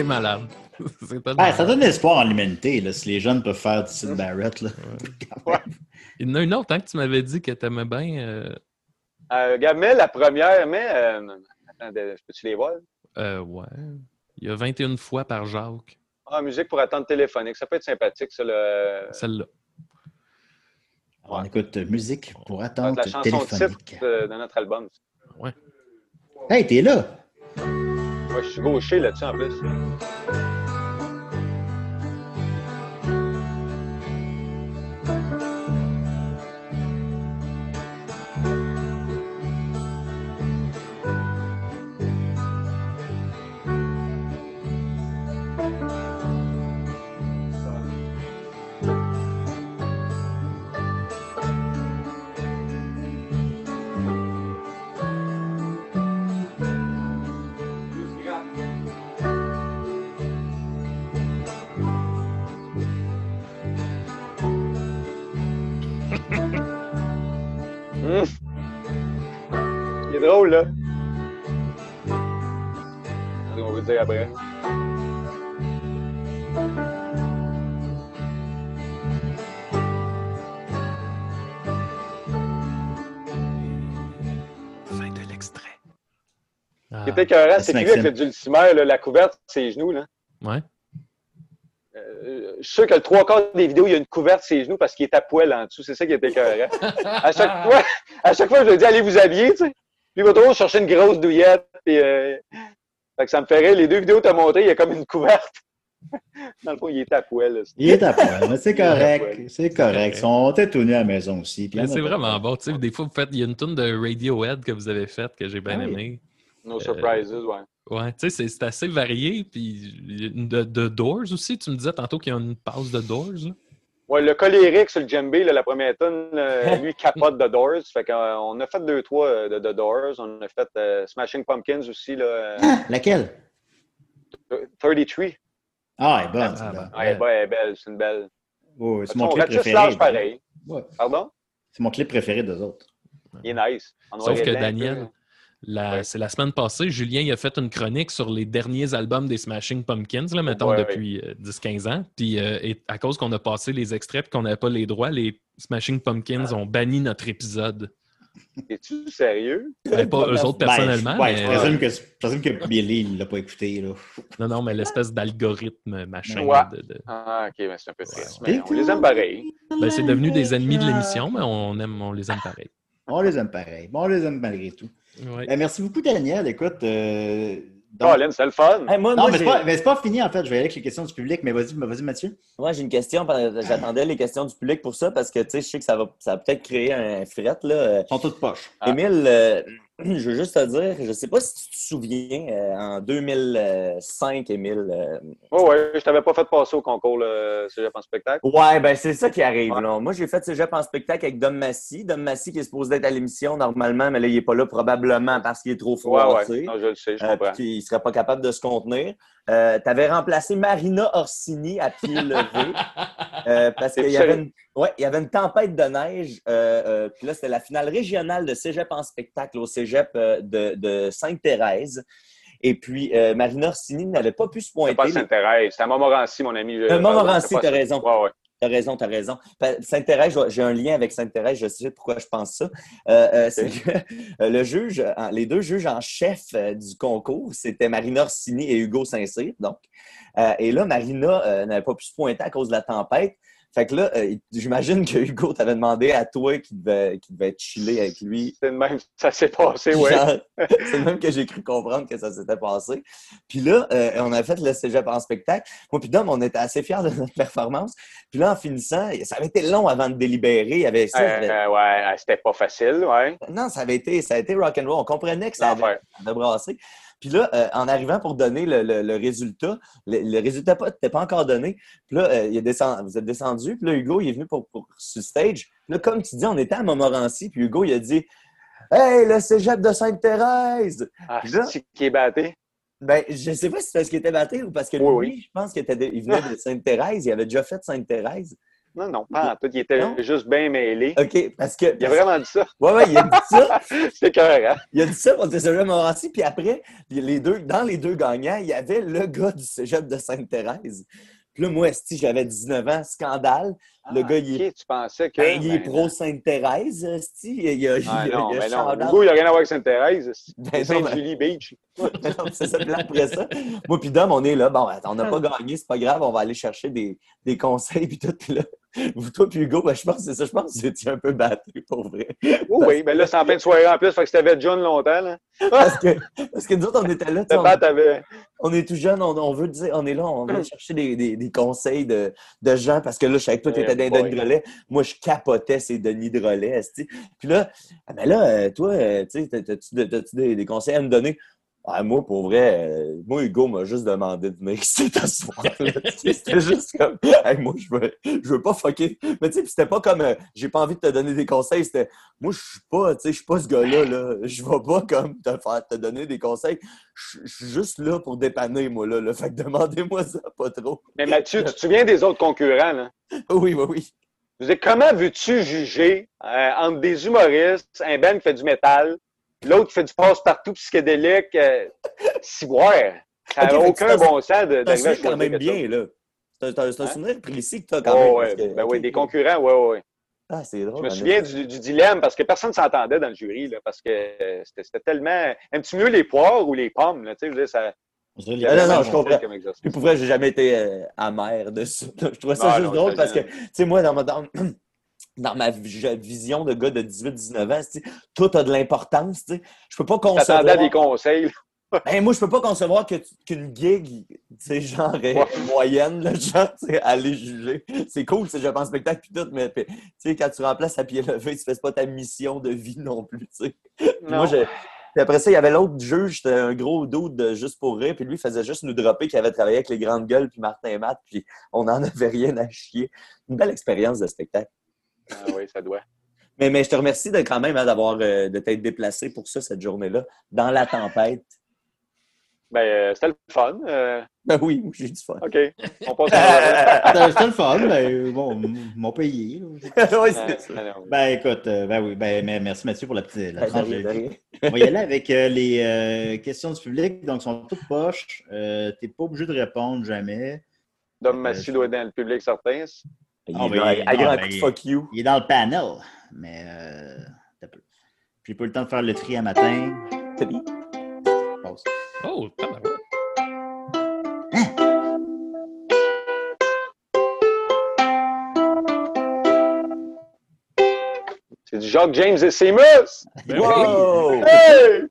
C'est malade. Ben, ça donne espoir en l'humanité, là, si les jeunes peuvent faire du Sid Barrett. Là. Il y en a une autre hein, que tu m'avais dit que t'aimais bien. euh, Euh, regarde, mais la première, mais. Euh... Peux-tu les voir? euh, ouais. Il y a 21 fois par Jacques. Ah, musique pour attendre téléphonique. Ça peut être sympathique, ça. Le... Celle-là. On écoute euh, musique pour la attente chanson téléphonique. titre de, de notre album. Ouais. Hey, t'es là! Moi, je suis gaucher là-dessus en plus. Dire après. Fin de l'extrait. Ce Ah, qui était écœurant, c'est que lui, avec le dulcimer, là, la couverte, ses genoux, là. ouais. Euh, je suis sûr que le trois quarts des vidéos, il y a une couverte ses genoux parce qu'il est à poil en dessous. C'est ça qui était écœurant. à chaque fois, à chaque fois, je lui dis, allez vous habiller, tu sais. Puis il va toujours chercher une grosse douillette. Puis, euh, fait que ça me ferait. Les deux vidéos que tu as montrées, il y a comme une couverte. Dans le fond, il est à poil. là. Il est à poil, mais c'est correct. C'est correct. Ils sont étonnés à la maison aussi. puis Mais il y en a c'est vraiment bon. Tu sais, des fois, vous faites, il y a une tune de Radiohead que vous avez faite que j'ai bien Ah oui. aimé. No surprises, ouais. Ouais, tu sais, c'est- c'est assez varié. Puis de, de Doors aussi, tu me disais tantôt qu'il y a une passe de Doors. là. Ouais, le colérique sur le djembé, là, la première tonne, lui, capote de Doors. Fait qu'on a fait deux, trois euh, de, de Doors. On a fait euh, Smashing Pumpkins aussi, là, euh, Ah, laquelle? 33. Ah, elle est bonne. Ah, celle-là. Ouais, elle est belle, elle est belle, c'est une belle. C'est mon clip préféré. large pareil. Ouais. Pardon? C'est mon clip préféré d'eux autres. Il est nice. Sauf que Daniel, Ouais. c'est la semaine passée, Julien il a fait une chronique sur les derniers albums des Smashing Pumpkins, là, mettons, Ouais, depuis euh, 10-15 ans. Puis euh, et à cause qu'on a passé les extraits et qu'on n'avait pas les droits, les Smashing Pumpkins Ah. ont banni notre épisode. Es-tu sérieux? Ben, pas eux autres personnellement, Ben, ouais, mais je, présume que, je présume que Billy ne l'a pas écouté. Là. non, non, mais l'espèce d'algorithme machin. Ouais. de- de- Ah, ok, mais c'est un peu triste. ouais. Mais on les aime pareil. Ben, c'est devenu des ennemis de l'émission, mais on aime, on les aime pareil. On les aime pareil. Bon, on les aime malgré tout. Ouais. Eh, merci beaucoup, Daniel. Écoute, euh, donc- c'est le fun. Hey, moi, non, moi, mais c'est pas, mais c'est pas fini, en fait. Je vais aller avec les questions du public, mais vas-y, vas-y Mathieu. Moi, j'ai une question. J'attendais les questions du public pour ça parce que tu sais, je sais que ça va, ça va peut-être créer un fret. Là. Ils sont toutes poches. Ah. Émile, euh, je veux juste te dire, je sais pas si tu te souviens, euh, en 2005, Émile. euh, Oh, ouais, je t'avais pas fait passer au concours, le Cégep en spectacle. Ouais, ben c'est ça qui arrive. Ouais. là. Moi, j'ai fait Cégep en spectacle avec Dom Massy. Dom Massy qui est supposé être à l'émission normalement, mais là, il est pas là probablement parce qu'il est trop Ouais, froissé. ouais. Non, je le sais, je Euh, comprends. puis qu'il serait pas capable de se contenir. Euh, tu avais remplacé Marina Orsini à pied levé. parce qu'il y, avait une- ouais, il y avait une tempête de neige. puis là, c'était la finale régionale de Cégep en spectacle au Cégep euh, de, de Sainte-Thérèse. Et puis, euh, Marina Orsini n'avait pas pu se C'est pas pointer. Sainte-Thérèse, c'est à Montmorency, mon ami. Euh, Montmorency, t'as raison. Ouais, ouais. T'as raison, t'as raison. Sainte-Thérèse, je- j'ai un lien avec Sainte-Thérèse, je sais pourquoi je pense ça. Euh, c'est que le juge, les deux juges en chef du concours, c'était Marina Orsini et Hugo Saint-Cyr, donc. Euh, et là, Marina n'avait pas pu se pointer à cause de la tempête. Fait que là, euh, j'imagine que Hugo t'avait demandé à toi qui devait, qui devait chiller avec lui. C'est le même, ça s'est passé. Genre, c'est le même que j'ai cru comprendre que ça s'était passé. Puis là, euh, on a fait le cégep en spectacle. Moi, puis Dom, on était assez fiers de notre performance. Puis là, en finissant, ça avait été long avant de délibérer. Il y avait ça. Euh, avait- ouais, c'était pas facile, ouais. Non, ça avait été, ça a été rock'n'roll. On comprenait que ça avait, ça avait brassé. Puis là, euh, en arrivant pour donner le, le- le résultat, le, le résultat n'était pas encore donné. Puis là, euh, il est descend- vous êtes descendu. Puis là, Hugo, il est venu pour, pour sur stage. Puis là, comme tu dis, on était à Montmorency. Puis Hugo, il a dit Hey, le cégep de Sainte-Thérèse! Ah, là- qui est batté? Ben, je sais pas si c'est parce qu'il était battu ou parce que lui, Oui, oui. je pense qu'il était de- il venait de Sainte-Thérèse. Il avait déjà fait Sainte-Thérèse. Non, non, pas en tout. Il était Non? juste bien mêlé. OK, parce que. Il a vraiment dit ça. Ouais, ouais, il a dit ça. C'était cœur, hein? Il a dit ça pour le cégep Montmorency. Puis après, les deux, dans les deux gagnants, il y avait le gars du cégep de Sainte-Thérèse. Puis là, moi, esti, j'avais 19 ans, scandale. Le Ah, gars, il tu pensais que. ben, il est ben, pro Sainte-Thérèse. Il y a, il a- Ah il y a- non, il y a mais non. shout-out. Hugo, il n'a rien à voir avec Sainte-Thérèse. Ben Sainte-Julie Beach. C'est ça, après ça. Moi, puis Dom, on est là. Bon, attends, on n'a pas gagné, c'est pas grave, on va aller chercher des, des conseils, puis tout. Puis là, vous, toi, puis Hugo, ben, je pense que c'est ça, je pense que vous étiez un peu battu, pour vrai. Oui, oui, mais là, c'est en fin de soirée en plus, fait que c'était John longtemps. Là. Parce que, parce que nous autres, on était là, on, bat avait. on est tout jeune, on, on veut dire, on est là, on veut chercher des, des, des conseils de, de gens, parce que là, je savais que toi, tu étais Denis. Moi, je capotais ces Denis de relais, esti. Puis là, ah, ben là, euh, toi, euh, tu des, des conseils à me donner? Ah, moi, pour vrai, euh, moi, Hugo m'a juste demandé de venir ici. Tu sais, C'était juste comme, Hey, moi, je veux, je veux pas fucker. Mais tu sais, c'était pas comme, euh, j'ai pas envie de te donner des conseils. C'était, moi, je suis pas, tu sais, je suis pas ce gars-là, là. Je vais pas comme te faire, te donner des conseils. Je je suis juste là pour dépanner, moi, là. là. Fait que demandez-moi ça pas trop. Mais Mathieu, tu te souviens des autres concurrents, là? Oui, oui, oui. Je veux dire, comment veux-tu juger euh, entre des humoristes, un band qui fait du métal, l'autre qui fait du passe-partout psychédélique, euh, ciboire? Ça n'a aucun tu bon sens d'arriver à quand même bien, là. C'est un, Hein? souvenir précis que t'as quand Oh, même. ouais, parce que- ben oui, des concurrents, oui, oui. Ah, c'est drôle. Je me en souviens du, du dilemme parce que personne ne s'entendait dans le jury, là, parce que euh, c'était tellement. Aimes-tu mieux les poires ou les pommes? Là, tu sais, je veux dire, ça, Je Ah, non, non, je comprends. Puis pour vrai, j'ai jamais été euh, amer de ça. Je trouvais ça juste non, drôle parce que, tu sais, moi, dans, ma- dans, dans ma vi- vision de gars de 18-19 ans, tu sais, tout a de l'importance. tu sais. Je peux pas concevoir. À des conseils. Ben, moi, je peux pas concevoir qu'une gig, tu sais, genre moyenne, là, genre, tu sais, aller juger. C'est cool, sais, je pense spectacle puis tout, mais sais, quand tu remplaces à pied levé, tu fais pas ta mission de vie non plus, Non. Moi, puis après ça, il y avait l'autre juge, c'était un gros dude de juste pour rire, puis lui, il faisait juste nous dropper qu'il avait travaillé avec les grandes gueules, puis Martin et Matt, puis on n'en avait rien à chier. Une belle expérience de spectacle. Ah oui, ça doit. Mais, mais je te remercie de quand même hein, d'avoir euh, de t'être déplacé pour ça cette journée-là, dans la tempête. Ben, euh, c'était le fun. euh, Ben oui, j'ai du fun. OK. On passe à C'était c'était le fun, ben, bon, ils m'ont payé. là. Ouais, c'est ça. Ben écoute, ben oui, ben mais merci Mathieu pour la petite la Ben, de rien. On va y aller avec euh, les euh, questions du public, donc sont toutes poches. Euh, T'es pas obligé de répondre jamais. Dom Massy doit être dans le public certain. Il est là, il- à non, grand ben, coup de il- fuck you. Il est dans le panel, mais euh. Puis pas eu le temps de faire le tri à matin. Tri. Pause. Oh, tabarouette. C'est du Jacques James et Seamus. Ben Wow! Hey!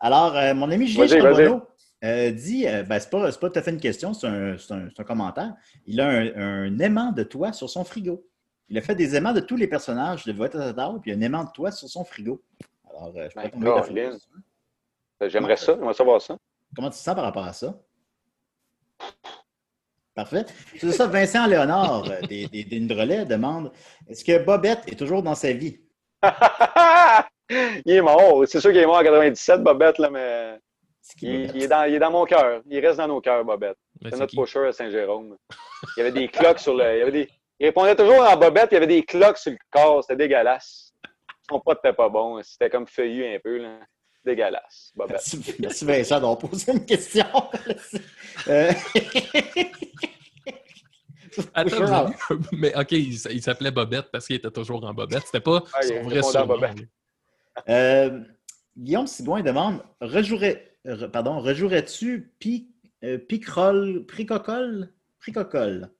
Alors, euh, mon ami Julien Charbonneau euh, dit, euh, ben, c'est pas, tout à fait une question, c'est un, commentaire. Il a un, un aimant de toi sur son frigo. Il a fait des aimants de tous les personnages de à puis il y a un aimant de toi sur son frigo. Alors, euh, je Ben. Ben, J'aimerais ça. J'aimerais savoir ça. Comment tu te sens par rapport à ça? Parfait. C'est ça, Vincent Léonard euh, des, des, demande Est-ce que Bobette est toujours dans sa vie? il est mort. C'est sûr qu'il est mort en 97, Bobette, là, mais il, est dans, il est dans mon cœur. Il reste dans nos cœurs, Bobette. C'est notre pusher à Saint-Jérôme. Il y avait des cloques sur le. Il, y avait des... il répondait toujours en Bobette, il y avait des cloques sur le corps. C'était dégueulasse. Son pote n'était pas bon. C'était comme feuillu un peu. Là. Dégueulasse, Bobette. Merci, merci Vincent d'avoir posé une question. Euh, Attends, avez- mais OK, il, s'appelait Bobette parce qu'il était toujours en Bobette. C'était pas Ah, il son vrai surnom. Euh, Guillaume Sigouin demande rejouerais, re- pardon, rejouerais-tu pi, euh, Picrol, Pricocol? Pricocol?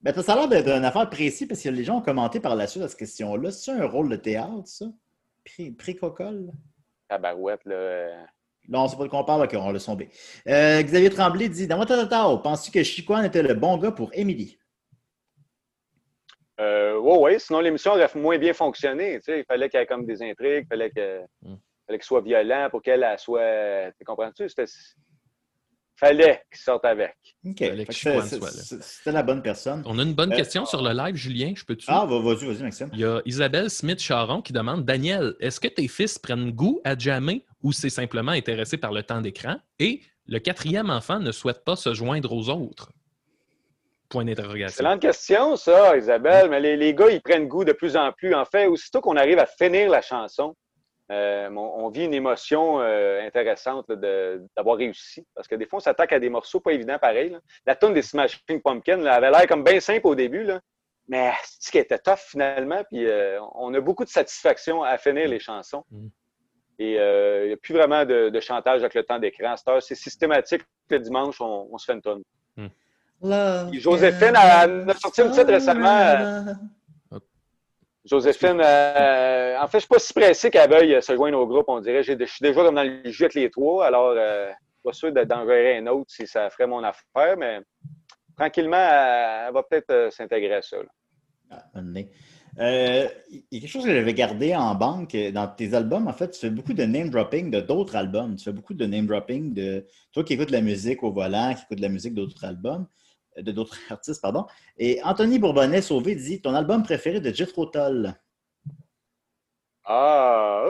Ben, ça a l'air d'être une affaire précise parce que les gens ont commenté par la suite à cette question-là. C'est un rôle de théâtre, ça? Pri- Pricocol? Tabarouette, là. euh, Non, c'est pas de quoi on parle, ok, on l'a sombé. Euh, Xavier Tremblay dit Dans votre tata, penses-tu que Chicoine était le bon gars pour Émilie? Euh, ouais, ouais, sinon l'émission aurait moins bien fonctionné. Tu sais, il fallait qu'il y ait comme des intrigues, il fallait que- Mm. Fallait qu'il soit violent pour qu'elle elle soit. Tu comprends-tu? C'était. Fallait qu'il sorte avec. Ok. C'était la bonne personne. On a une bonne Euh, question sur le live, Julien. Je peux-tu? Ah, va- vas-y, vas-y, Maxime. Il y a Isabelle Smith-Charon qui demande Daniel, est-ce que tes fils prennent goût à jammer ou c'est simplement intéressé par le temps d'écran? Et le quatrième enfant ne souhaite pas se joindre aux autres? Point d'interrogation. Excellente question, ça, Isabelle. Mais les, les gars, ils prennent goût de plus en plus. En fait, aussitôt qu'on arrive à finir la chanson, euh, on, on vit une émotion euh, intéressante d'avoir réussi. Parce que des fois, on s'attaque à des morceaux pas évidents pareil. là. La tune des Smashing Pumpkins là, avait l'air comme bien simple au début, là, mais c'est qu'elle était tough finalement? Puis euh, on a beaucoup de satisfaction à finir les chansons. Mm. Et euh, il n'y a plus vraiment de, de chantage avec le temps d'écran. À cette heure, c'est systématique. Le dimanche, on, on se fait une tonne. Puis Joséphine a, a sorti une petite récemment. Joséphine, euh, en fait, je ne suis pas si pressé qu'elle veuille euh, se joindre au groupe, on dirait. Je suis déjà comme dans le jeu avec les trois, alors euh, pas sûr d'être d'en gérer un autre si ça ferait mon affaire, mais tranquillement, elle, va peut-être euh, s'intégrer à ça. Ah. Euh, Il y a quelque chose que j'avais gardé en banque dans tes albums. En fait, tu fais beaucoup de name dropping de d'autres albums. Tu fais beaucoup de name dropping de toi qui écoutes de la musique au volant, qui écoutes de la musique d'autres albums, de d'autres artistes, pardon. Et Anthony Bourbonnais Sauvé dit ton album préféré de Jethro Tull. Ah,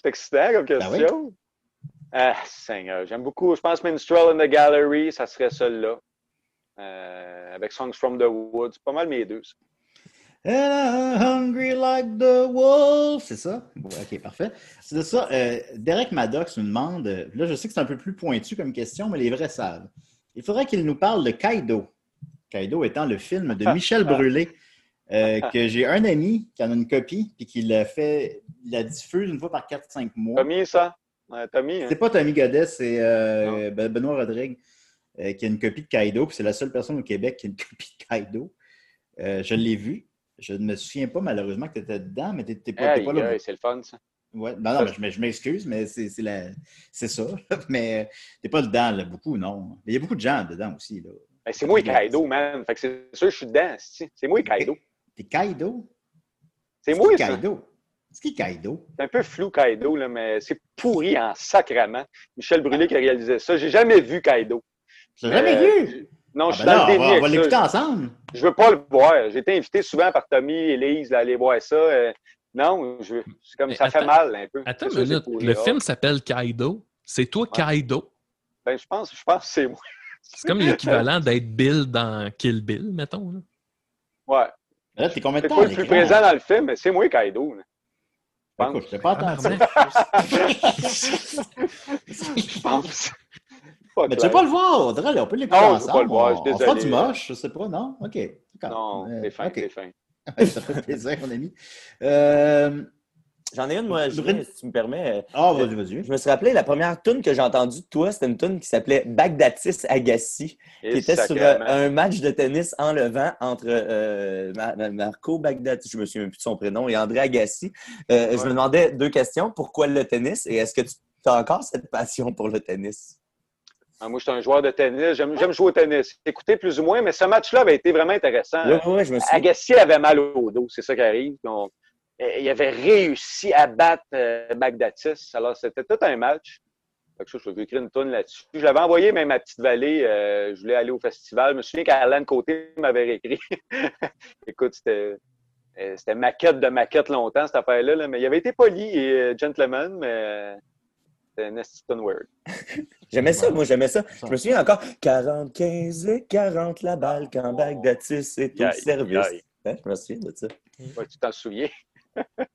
c'est excitant comme Ben question. Ah, Seigneur, j'aime beaucoup. Je pense Minstrel in the Gallery, ça serait celui-là. Euh, avec Songs from the Woods. Pas mal mes deux. ça. And I'm hungry like the wolf. C'est ça? OK, parfait. C'est ça. euh, Derek Maddox nous demande, là, je sais que c'est un peu plus pointu comme question, mais les vrais savent. Il faudrait qu'il nous parle de Kaido. Kaido étant le film de Michel Brûlé, euh, que j'ai un ami qui en a une copie, puis qui l'a fait, la diffuse une fois par 4-5 mois. Tommy, ça? Ouais, Tommy, hein? C'est pas Tommy Godet, c'est euh, Ben- Benoît Rodrigue euh, qui a une copie de Kaido, puis c'est la seule personne au Québec qui a une copie de Kaido. Je l'ai vu. Je ne me souviens pas malheureusement que tu étais dedans, mais tu n'es pas, Aïe, pas là. c'est le fun, ça. Ouais. Non, non, mais je, m'excuse, mais c'est c'est la- c'est ça. mais tu n'es pas dedans, là, beaucoup, non. Mais il y a beaucoup de gens dedans aussi. Là. Ben, c'est moi et Kaido, man. Fait que c'est sûr que je suis dedans. c'est- C'est moi et Kaido. T'es Kaido? C'est moi, ça. Kaido? C'est qui Kaido? C'est un peu flou, Kaido, là, mais c'est pourri en sacrament. Michel Brûlé qui a réalisé ça. J'ai jamais vu Kaido. Jamais Euh, vu? Non, Ah je suis ben dans le on déni on va ça. l'écouter ensemble. Je veux pas le voir. J'ai été invité souvent par Tommy et Lise à aller voir ça. Euh, non, je... c'est comme Mais ça fait mal un peu. Attends une minute. Le film s'appelle Kaido. C'est toi, Kaido? Ben, je pense, je pense que c'est moi. C'est comme l'équivalent d'être Bill dans Kill Bill, mettons. là. Ouais. Là, t'es combien de temps pas à le plus l'écran? présent dans le film, mais c'est moi Kaido. là. Ben, Écoute, je t'ai pas entendu. Je pense. Mais tu veux pas le voir, Audrey, on peut l'écouter Non, je veux ensemble. pas le voir, je suis on fera du désolé. moche, je sais pas, non? OK. d'accord. Non, Euh, c'est fin, OK. c'est fin. Ça fait plaisir, mon ami. Euh, J'en ai une, moi, Julien, si tu me permets. Ah, vas-y, vas-y. Je me suis rappelé, la première tune que j'ai entendue de toi, c'était une tune qui s'appelait Bagdatis Agassi, Et qui était sur sacrément. euh, un match de tennis enlevant entre euh, Ma- Ma- Marco Bagdatis, je me souviens plus de son prénom, et André Agassi. Euh, Je me demandais deux questions. Pourquoi le tennis? Et est-ce que tu as encore cette passion pour le tennis? Ah, moi, je suis un joueur de tennis. J'aime j'aime jouer au tennis. Écoutez plus ou moins, mais ce match-là avait été vraiment intéressant. Oui, oui, je me suis Agassi avait mal au dos, c'est ça qui arrive. Donc, il avait réussi à battre euh, Bagdatis. Alors, c'était tout un match. Fait que ça, je vais écrire une tonne là-dessus. Je l'avais envoyé même à Petite Vallée. euh, je voulais aller au festival. Je me souviens qu'Alan Côté m'avait réécrit. Écoute, c'était. euh, C'était maquette de maquette longtemps, cette affaire-là, là, mais il avait été poli et euh, gentleman, mais c'était nasty ton word. J'aimais ça, moi, j'aimais ça. Je me souviens encore 40, 15 et 40 la balle quand Bagdatis est au service. Hein, je me souviens de ça. Ouais, tu t'en souviens?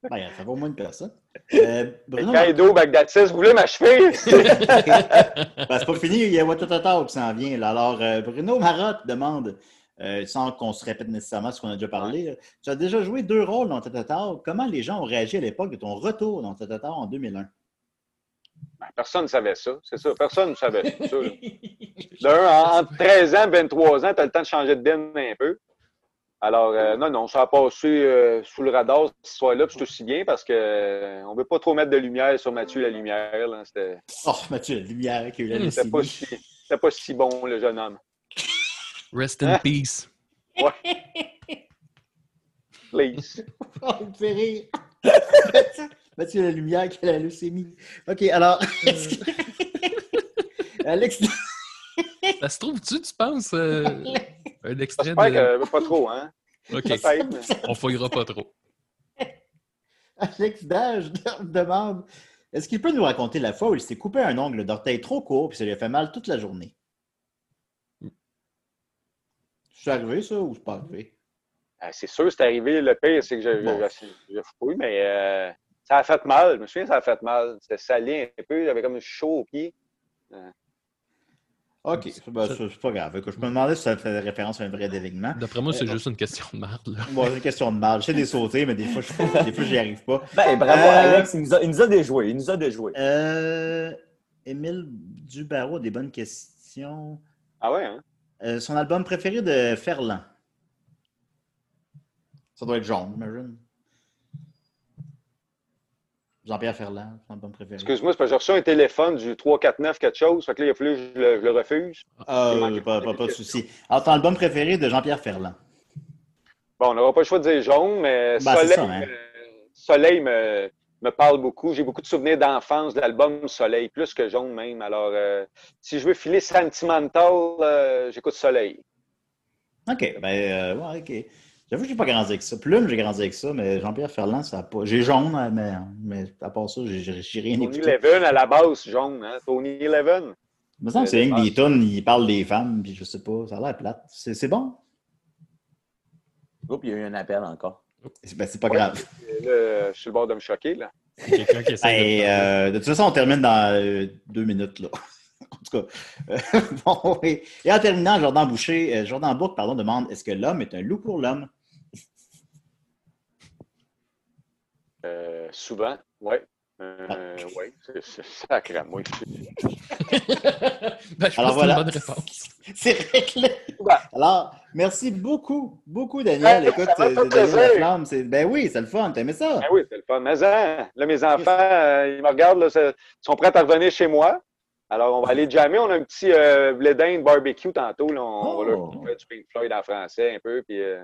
Ben, ça va au moins une personne. Euh, Bruno, Kaido, Bagdatis, vous voulez m'achever? Ben, c'est pas fini, il y a Watatata qui s'en vient. là. Alors, euh, Bruno Marotte demande, euh, sans qu'on se répète nécessairement ce qu'on a déjà parlé, là, tu as déjà joué deux rôles dans Watatata. Comment les gens ont réagi à l'époque de ton retour dans Watatata en 2001? Ben, Personne ne savait ça, c'est ça. Personne ne savait ça. là. D'un, en- entre 13 ans et 23 ans, tu as le temps de changer de bin un peu. Alors, euh, non, non, ça a passé euh, sous le radar cette histoire-là, puis c'est aussi bien parce que euh, on veut pas trop mettre de lumière sur Mathieu la lumière. là. C'était Oh, Mathieu, la lumière qui a eu la c'était pas, si, c'était pas si bon, le jeune homme. Rest in peace. Please. Oh, il me fait rire. Mathieu la lumière qui a la leucémie. OK, alors, que- Alex, Ça se trouve-tu, tu penses, euh, un extrait J'espère de... que pas trop, hein? OK. On fouillera pas trop. Alex Dage demande est-ce qu'il peut nous raconter la fois où il s'est coupé un ongle d'orteil trop court puis ça lui a fait mal toute la journée? C'est arrivé, ça, ou c'est pas arrivé? Ah, c'est sûr, c'est arrivé. Le pire, c'est que je Bon. je- je- je fouille, mais euh, ça a fait mal. Je me souviens, ça a fait mal. C'était salé un peu. J'avais comme chaud au pied. OK, c'est ben, c'est- pas grave. Écoute, Je me demandais si ça fait référence à un vrai délignement. D'après moi, c'est Euh, juste une question de marde. Bon, c'est une question de mal. J'essaie de sauter, mais des fois, je, des fois, j'y arrive pas. Ben, bravo, Euh, Alex, il nous, a, il nous a déjoué. Il nous a déjoué. Euh, Émile Dubarreau, des bonnes questions. Ah ouais, hein? Euh, son album préféré de Ferland. Ça doit être jaune, j'imagine. Jean-Pierre Ferland, son album préféré. Excuse-moi, c'est parce que j'ai reçu un téléphone du 349 quelque chose. Fait que là, il a fallu que je le, je le refuse. Euh, manquait pas, pas pas- de souci. Alors, ton album préféré de Jean-Pierre Ferland? Bon, on n'aura pas le choix de dire jaune, mais Ben, c'est Soleil, ça, hein. Soleil me, me parle beaucoup. J'ai beaucoup de souvenirs d'enfance de l'album Soleil, plus que jaune même. Alors, euh, si je veux filer sentimental, euh, j'écoute Soleil. OK, ben, euh, ouais, OK. J'avoue que j'ai pas grandi avec ça. Plume, j'ai grandi avec ça, mais Jean-Pierre Ferland, ça a pas. J'ai jaune, hein, mais, mais à part ça, j'ai- rien Tony écouté. Levin à la base, jaune. Hein? Tony Levin. Il me semble que c'est rien que des tonnes, il parle des femmes, puis je sais pas, ça a l'air plate. C'est c'est bon? Oups, il y a eu un appel encore. C'est ben, c'est pas grave. Et là, je suis le bord de me choquer. Là. Quelqu'un qui essaie Hey, de... euh, de toute façon, on termine dans euh, deux minutes, là. en tout cas. euh, bon, oui. Et en terminant, Jordan Boucher, euh, Jordan Bourque, pardon, demande est-ce que l'homme est un loup pour l'homme? Euh, souvent, oui. Euh, oui, c'est sacré à moi. Ben, je pense Alors que c'est voilà. une bonne réponse. C'est réglé. Alors, Merci beaucoup, beaucoup, Daniel. Hey, Écoute, Daniel. Laflamme. c'est- Ben oui, c'est le fun. T'aimais ça? Ben oui, c'est le fun. Mais hein, là, mes enfants, euh, ils me regardent, là, ils sont prêts à revenir chez moi. Alors, on va aller jammer. On a un petit euh, blé d'Inde barbecue tantôt. Là. On va leur Oh. faire du Pink Floyd en français un peu, puis euh,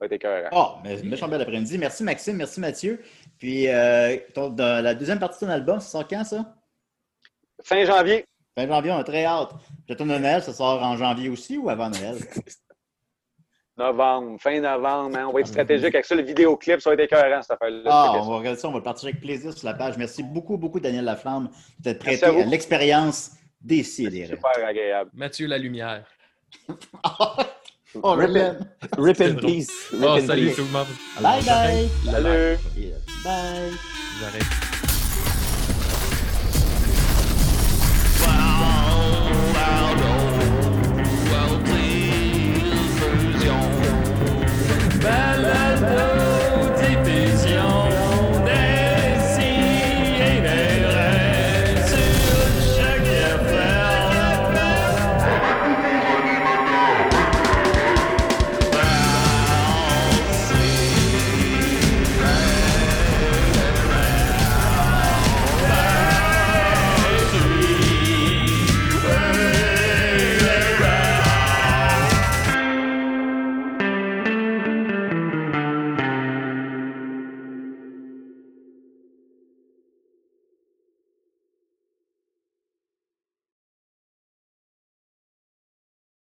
va être écœurant. Ah, mais méchant bel après-midi. Merci, Maxime. Merci, Mathieu. Puis, euh, ton- dans la deuxième partie de ton album, ça sort quand, ça? Fin janvier. Fin janvier, on a très hâte. Tour de Noël, ça sort en janvier aussi ou avant Noël? Novembre, fin novembre. hein. On va être stratégique avec ça. Le vidéoclip, ça va être écœurant, cette affaire-là. Ah, on va regarder ça, on va le partager avec plaisir sur la page. Merci beaucoup, beaucoup, Daniel Laflamme, d'être prêté à l'expérience des super agréable. Mathieu la lumière. Oh, Rip, Rip. in, rip in peace. Rip Oh, in salut peace. tout le monde. Bye bye. Salut! Bye. J'arrête.